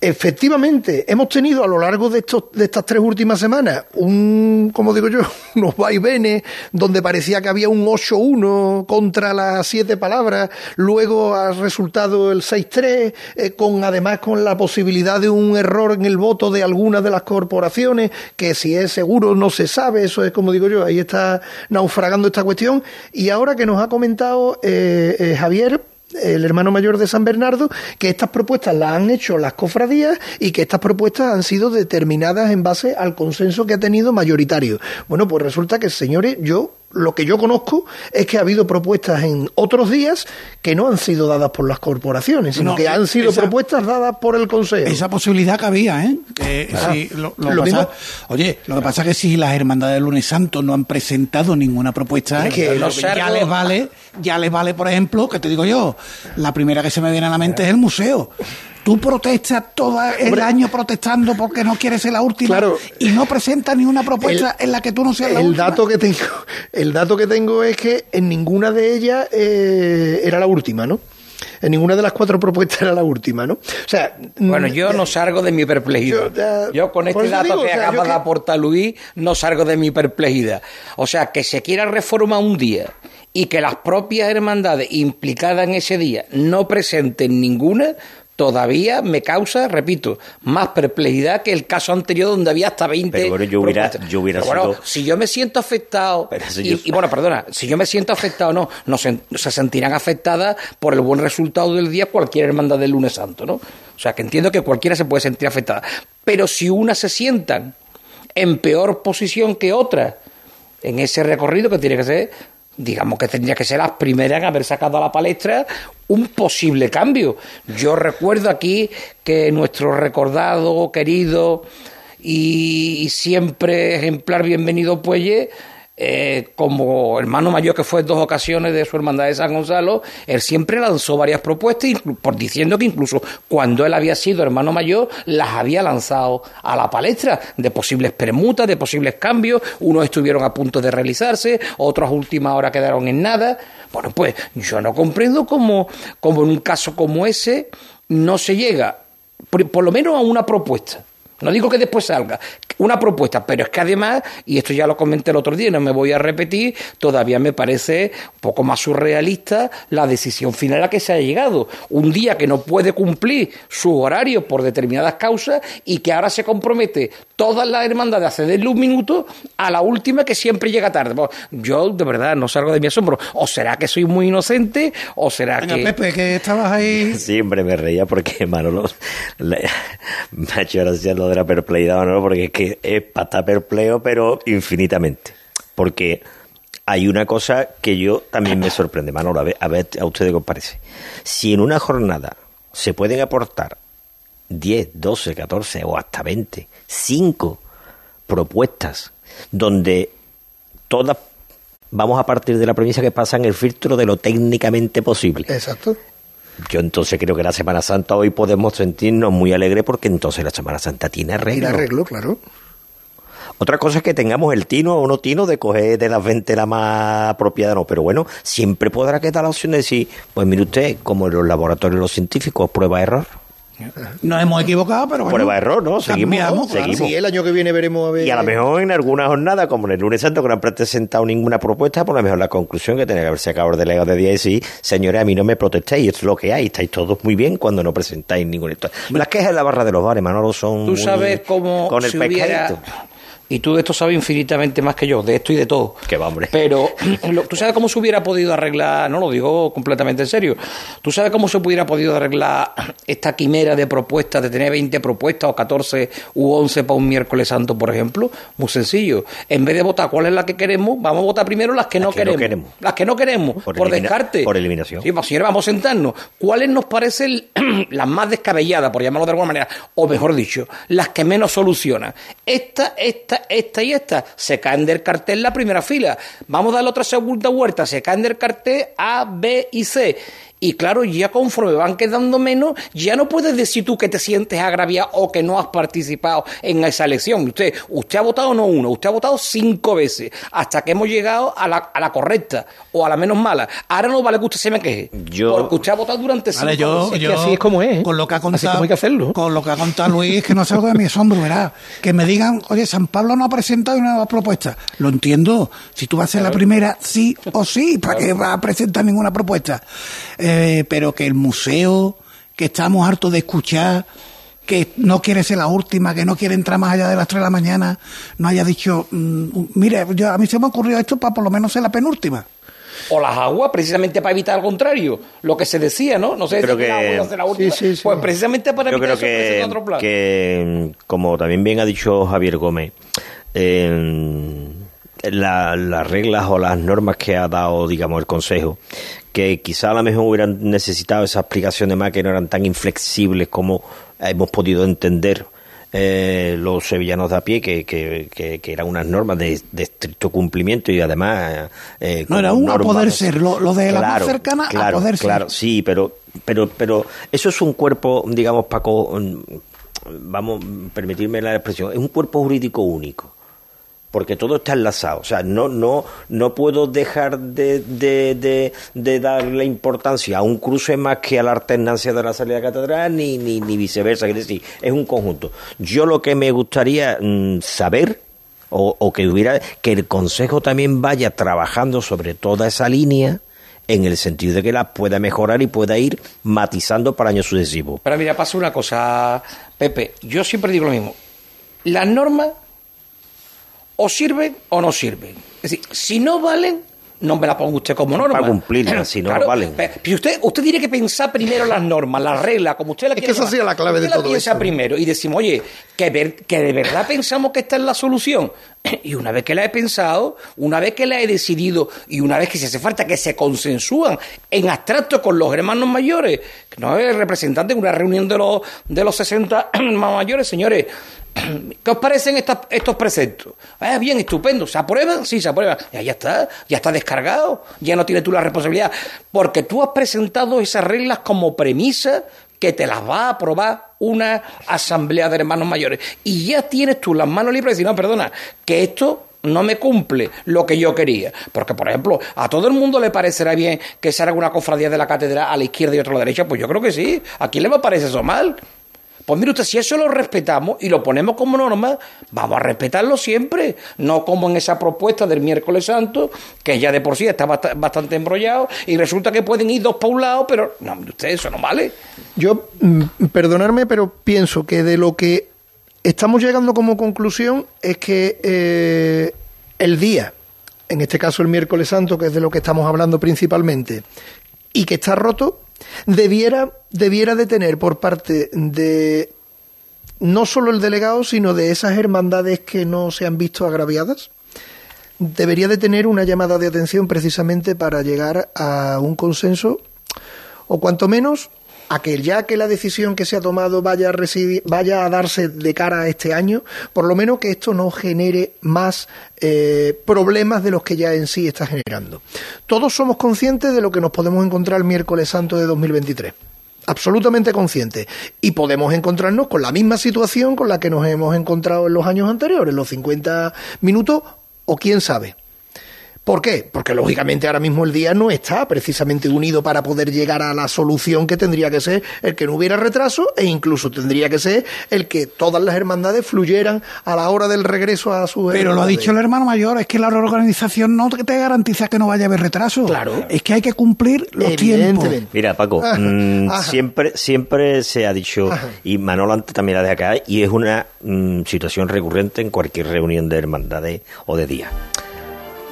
efectivamente, hemos tenido a lo largo de, estos, de estas tres últimas semanas un, como digo yo, unos vaivenes donde parecía que había un 8-1 contra las siete palabras, luego ha resultado el 6-3, eh, con además con la posibilidad de un error en el voto de algunas de las corporaciones, que si es seguro no se sabe, eso es como digo yo, ahí está naufragando esta cuestión, y ahora que nos ha comentado eh, eh, Javier, el hermano mayor de San Bernardo, que estas propuestas las han hecho las cofradías y que estas propuestas han sido determinadas en base al consenso que ha tenido mayoritario. Bueno, pues resulta que, señores, yo lo que yo conozco es que ha habido propuestas en otros días que no han sido dadas por las corporaciones, sino No, que han sido esa- propuestas dadas por el Consejo. Esa posibilidad que había, ¿eh? Que Ah, si lo, lo lo pasa- mismo- oye, lo que pasa es que si las hermandades del lunes santo no han presentado ninguna propuesta, Es que ya, les vale, ya les vale, por ejemplo, que te digo yo, la primera que se me viene a la mente es el museo. Tú protestas todo el año protestando porque no quieres ser la última y no presentas ni una propuesta en la que tú no seas la el última. dato que tengo el dato que tengo es que en ninguna de ellas eh, era la última no en ninguna de las cuatro propuestas era la última no o sea Bueno, mm, yo no salgo de mi perplejidad. Yo, Yo, con este dato digo, que o sea, acaba de que- aportar Luis, no salgo de mi perplejidad. O sea, que se quiera reformar un día y que las propias hermandades implicadas en ese día no presenten ninguna, todavía me causa, repito, más perplejidad que el caso anterior donde había hasta 20 Pero bueno, yo hubiera- yo hubiera Pero bueno, sido- si yo me siento afectado, eso y, yo- y bueno, perdona, si yo me siento afectado no, no se, se sentirán afectadas por el buen resultado del día cualquier hermandad del lunes santo, ¿no? O sea, que entiendo que cualquiera se puede sentir afectada. Pero si unas se sientan en peor posición que otras en ese recorrido que tiene que ser, digamos que tendría que ser las primeras en haber sacado a la palestra un posible cambio. Yo recuerdo aquí que nuestro recordado, querido y, siempre ejemplar bienvenido Puelle eh, como hermano mayor que fue en dos ocasiones de su hermandad de San Gonzalo, él siempre lanzó varias propuestas, por diciendo que incluso cuando él había sido hermano mayor, las había lanzado a la palestra de posibles permutas, de posibles cambios, unos estuvieron a punto de realizarse, otros a última hora quedaron en nada. Bueno, pues yo no comprendo cómo, cómo en un caso como ese no se llega, por lo menos a una propuesta. No digo que después salga una propuesta, pero es que además, y esto ya lo comenté el otro día, y no me voy a repetir, todavía me parece un poco más surrealista la decisión final a la que se ha llegado. Un día que no puede cumplir sus horarios por determinadas causas y que ahora se compromete todas las hermandades a cederle un minuto a la última que siempre llega tarde. Pues, yo de verdad no salgo de mi asombro. O será que soy muy inocente, o será Venga, que... Pepe, que estabas ahí. Siempre me reía porque Manolo le- me ha hecho gracia lo de la perpleidad, Manolo, porque es que es para estar perplejo, pero infinitamente. Porque hay una cosa que yo también me sorprende, Manolo, a ver, a ver a ustedes qué os parece. Si en una jornada se pueden aportar 10, 12, 14 o hasta 20, 5 propuestas donde todas vamos a partir de la premisa que pasan el filtro de lo técnicamente posible. Exacto. Yo entonces creo que la Semana Santa hoy podemos sentirnos muy alegres porque entonces la Semana Santa tiene arreglo. el arreglo, claro. Otra cosa es que tengamos el tino o no tino de coger de las 20 la más apropiada, no. Pero bueno, siempre podrá quedar la opción de decir, pues mire usted, como en los laboratorios los científicos, prueba-error. Nos hemos equivocado, pero bueno. Seguimos, cambiamos, ¿no? claro. Seguimos. Sí, el año que viene veremos a ver. Y a lo mejor en alguna jornada, como en el lunes santo, que no han presentado ninguna propuesta, por lo mejor la conclusión que tiene que haberse acabado el delegado de día y decir, señores, a mí no me protestéis, esto es lo que hay, estáis todos muy bien cuando no presentáis ninguna historia. Las quejas en la barra de los bares, Manolo, son Tú sabes cómo con el si hubiera... Y tú de esto sabes infinitamente más que yo, de esto y de todo. Que va, hombre. Pero tú sabes cómo se hubiera podido arreglar, no lo digo completamente en serio, tú sabes cómo se hubiera podido arreglar esta quimera de propuestas, de tener 20 propuestas o 14 u 11 para un miércoles santo, por ejemplo. Muy sencillo. En vez de votar cuál es la que queremos, vamos a votar primero las que, no, que no queremos. Las que no queremos, por, Por descarte. por eliminación. Sí, pues, señores, vamos a sentarnos. ¿Cuáles nos parecen las más descabelladas, por llamarlo de alguna manera? O mejor dicho, las que menos solucionan. Esta, esta, esta y esta se caen del cartel la primera fila. Vamos a darle otra segunda vuelta, se caen del cartel A, B y C. Y claro, ya conforme van quedando menos, ya no puedes decir tú que te sientes agraviado o que no has participado en esa elección. Usted, usted ha votado no uno, usted ha votado cinco veces, hasta que hemos llegado a la, a la correcta o a la menos mala. Ahora no vale que usted se me queje. Yo- Porque usted ha votado durante cinco Vale, yo, yo- así es como es, ¿eh? Con lo que ha Así contado, como hay que hacerlo. Con lo que ha contado Luis, que no salgo de mi asombro, verá. Que me digan, oye, San Pablo no ha presentado una nueva propuesta. Lo entiendo. Si tú vas a ser la primera, sí o sí, ¿para qué vas a presentar ninguna propuesta? Eh, pero que el museo, que estamos hartos de escuchar, que no quiere ser la última, que no quiere entrar más allá de las 3 de la mañana, no haya dicho, mm, mire, yo, a mí se me ocurrió esto para por lo menos ser la penúltima. O las aguas, precisamente para evitar al contrario. Lo que se decía, ¿no? No sé Creo si que- la agua iba a ser la última. Pues precisamente para Yo evitar creo que, otro plan. que, como también bien ha dicho Javier Gómez, eh, la- las reglas o las normas que ha dado, digamos, el Consejo, que quizá a lo mejor hubieran necesitado esa explicación de más que no eran tan inflexibles como hemos podido entender eh, los sevillanos de a pie, que, que, que- que eran unas normas de, de estricto cumplimiento y además... eh, No, era un a poder ser, lo, lo de la más cercana claro, a poder ser. Claro, sí, pero, pero, pero eso es un cuerpo, digamos, Paco, mm, vamos, permitirme la expresión, es un cuerpo jurídico único. Porque todo está enlazado. O sea, no, no, no puedo dejar de, de, de, darle importancia a un cruce más que a la alternancia de la salida de catedral, ni, ni, ni viceversa. Es decir, es un conjunto. Yo lo que me gustaría mm, saber o, o que hubiera que el Consejo también vaya trabajando sobre toda esa línea en el sentido de que la pueda mejorar y pueda ir matizando para años sucesivos. Pero mira, pasa una cosa, Pepe. Yo siempre digo lo mismo. Las normas o sirven o no sirven. Es decir, si no valen, no me la ponga usted como norma. Para cumplirla, si no, Claro, valen. pero usted, usted tiene que pensar primero las normas, las reglas, como usted la Es quiere que esa sería la clave de Usted la todo piensa esto. primero y decimos, oye, que, ver- que de verdad pensamos que esta es la solución. Y una vez que la he pensado, una vez que la he decidido y una vez que se hace falta que se consensúan en abstracto con los hermanos mayores, no es representante en una reunión de los, de los 60 más mayores, señores, ¿Qué os parecen estos preceptos? Ah, bien, estupendo. ¿Se aprueban? Sí, se aprueban. Ya, ya está, ya está descargado. Ya no tienes tú la responsabilidad. Porque tú has presentado esas reglas como premisa que te las va a aprobar una asamblea de hermanos mayores. Y ya tienes tú las manos libres de decir, no, perdona, que esto no me cumple lo que yo quería. Porque, por ejemplo, a todo el mundo le parecerá bien que se haga una cofradía de la catedral a la izquierda y otra a la derecha. Pues yo creo que sí. ¿A quién le va a parecer eso mal? Pues mire usted, si eso lo respetamos y lo ponemos como norma, vamos a respetarlo siempre, no como en esa propuesta del miércoles santo, que ya de por sí está bast- bastante embrollado y resulta que pueden ir dos para un lado, pero no, usted, eso no vale. Yo, mm, perdonarme, pero pienso que de lo que estamos llegando como conclusión es que eh, el día, en este caso el miércoles santo, que es de lo que estamos hablando principalmente, y que está roto, debiera, debiera de tener por parte de no solo el delegado, sino de esas hermandades que no se han visto agraviadas, debería de tener una llamada de atención precisamente para llegar a un consenso o cuanto menos a que ya que la decisión que se ha tomado vaya a, vaya a darse de cara a este año, por lo menos que esto no genere más eh, problemas de los que ya en sí está generando. Todos somos conscientes de lo que nos podemos encontrar el miércoles santo de 2023. Absolutamente conscientes. Y podemos encontrarnos con la misma situación con la que nos hemos encontrado en los años anteriores, los 50 minutos, o quién sabe. ¿Por qué? Porque lógicamente ahora mismo el día no está precisamente unido para poder llegar a la solución que tendría que ser el que no hubiera retraso e incluso tendría que ser el que todas las hermandades fluyeran a la hora del regreso a sus Pero lo ha dicho el hermano mayor, es que la reorganización no te garantiza que no vaya a haber retraso. Claro. Es que hay que cumplir los tiempos. Mira, Paco, Ajá, mm, ajá. siempre, siempre se ha dicho, y Manolo antes también la de acá, y es una mm, situación recurrente en cualquier reunión de hermandades o de día.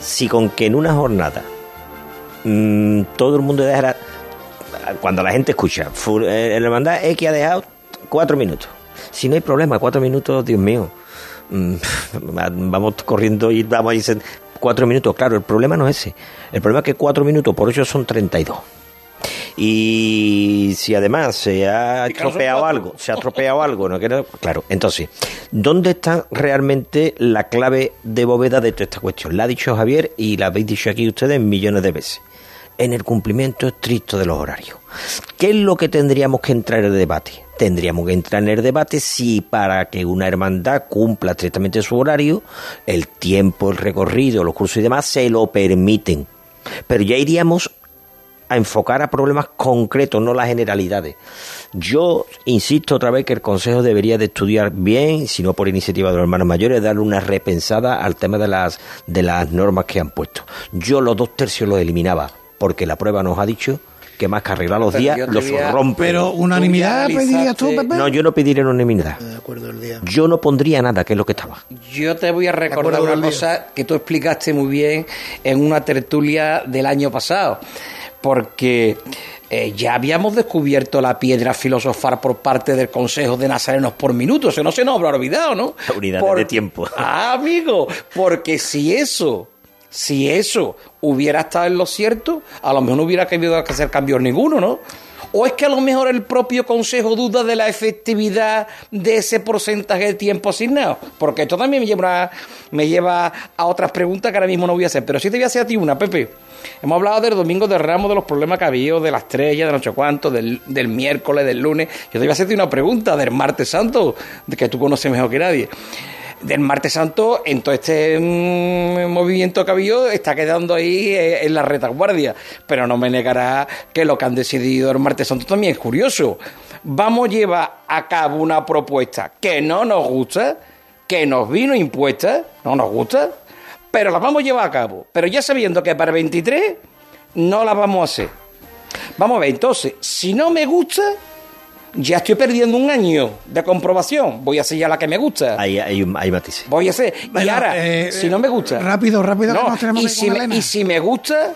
Si con que en una jornada mm, todo el mundo dejara, cuando la gente escucha, eh, la hermandad X ha dejado cuatro minutos. Si no hay problema, cuatro minutos, Dios mío. Mm, vamos corriendo y vamos a decir cuatro minutos. Claro, el problema no es ese. El problema es que cuatro minutos por ocho son 32. Y si además se ha estropeado algo, se ha estropeado algo, no claro. Entonces, ¿dónde está realmente la clave de bóveda de toda esta cuestión? La ha dicho Javier y la habéis dicho aquí ustedes millones de veces. En el cumplimiento estricto de los horarios. ¿Qué es lo que tendríamos que entrar en el debate? Tendríamos que entrar en el debate si para que una hermandad cumpla estrictamente su horario, el tiempo, el recorrido, los cursos y demás se lo permiten. Pero ya iríamos a enfocar a problemas concretos, no las generalidades. Yo insisto otra vez que el Consejo debería de estudiar bien, si no por iniciativa de los hermanos mayores, darle una repensada al tema de las, de las normas que han puesto. Yo los dos tercios los eliminaba, porque la prueba nos ha dicho que más que arreglar los Pero días, los rompe. Pero unanimidad pedirías tú, Pepe. No, yo no pediría unanimidad. Yo no pondría nada, que es lo que estaba. Yo te voy a recordar una día. cosa que tú explicaste muy bien en una tertulia del año pasado, porque eh, ya habíamos descubierto la piedra filosofar por parte del Consejo de Nazarenos por minuto, eso no se nos habrá olvidado, ¿no? Unidades Por- de tiempo. Ah, amigo, porque si eso, si eso hubiera estado en lo cierto, a lo mejor no hubiera habido que hacer cambios ninguno, ¿no? O es que a lo mejor el propio Consejo duda de la efectividad de ese porcentaje de tiempo asignado. Porque esto también me lleva, me lleva a otras preguntas que ahora mismo no voy a hacer. Pero sí te voy a hacer a ti una, Pepe. Hemos hablado del domingo de Ramos, de los problemas que había, de la estrella, de no sé cuánto, del, miércoles, del lunes. Yo te voy a hacerte una pregunta del martes santo, de que tú conoces mejor que nadie del martes santo en todo este mm, movimiento que ha habido está quedando ahí eh, en la retaguardia. Pero no me negará que lo que han decidido el martes santo también es curioso. Vamos a llevar a cabo una propuesta que no nos gusta que nos vino impuesta no nos gusta pero la vamos a llevar a cabo. Pero ya sabiendo que para el 23 no la vamos a hacer. Vamos a ver entonces si no me gusta ya estoy perdiendo un año de comprobación. Voy a hacer ya la que me gusta. Hay, hay, un- hay matices. Voy a hacer. y ahora, eh, si no me gusta. Rápido, rápido, que No, nos tenemos y, que si me, y si me gusta,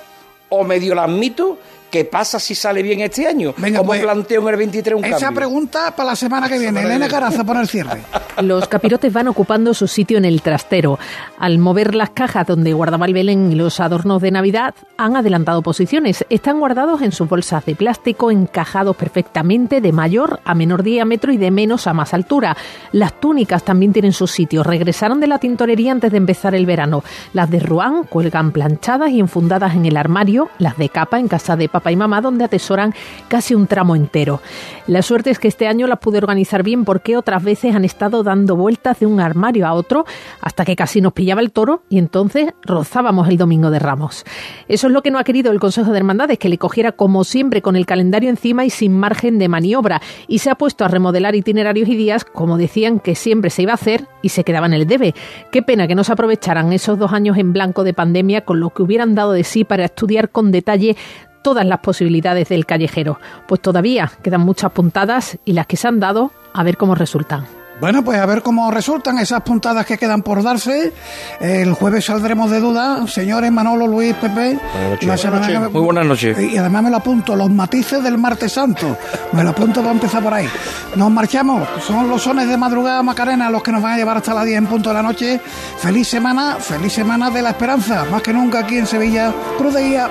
o medio la admito, ¿qué pasa si sale bien este año? Venga, ¿Cómo pues, planteo en el 23 un Esa cambio? pregunta para la semana que viene. Elena Caraza para el cierre. Los capirotes van ocupando su sitio en el trastero. Al mover las cajas donde guardaba el Belén y los adornos de Navidad, han adelantado posiciones. Están guardados en sus bolsas de plástico, encajados perfectamente de mayor a menor diámetro y de menos a más altura. Las túnicas también tienen su sitio. Regresaron de la tintorería antes de empezar el verano. Las de Rouen cuelgan planchadas y enfundadas en el armario, las de capa en casa de papá y mamá, donde atesoran casi un tramo entero. La suerte es que este año las pude organizar bien porque otras veces han estado dando vueltas de un armario a otro hasta que casi nos pillaba el toro y entonces rozábamos el domingo de Ramos. Eso es lo que no ha querido el Consejo de Hermandades, que le cogiera como siempre con el calendario encima y sin margen de maniobra y se ha puesto a remodelar itinerarios y días como decían que siempre se iba a hacer y se quedaba en el debe. Qué pena que no se aprovecharan esos dos años en blanco de pandemia con lo que hubieran dado de sí para estudiar con detalle todas las posibilidades del callejero. Pues todavía quedan muchas puntadas y las que se han dado, a ver cómo resultan. Bueno, pues a ver cómo resultan esas puntadas que quedan por darse. El jueves saldremos de duda. Señores Manolo, Luis, Pepe. la que me- Muy buenas noches. Y además me lo apunto, los matices del martes santo. Me lo apunto para empezar por ahí. Nos marchamos. Son los sones de madrugada Macarena los que nos van a llevar hasta las 10 en punto de la noche. Feliz semana, feliz semana de la esperanza. Más que nunca aquí en Sevilla. Cruz de Guía.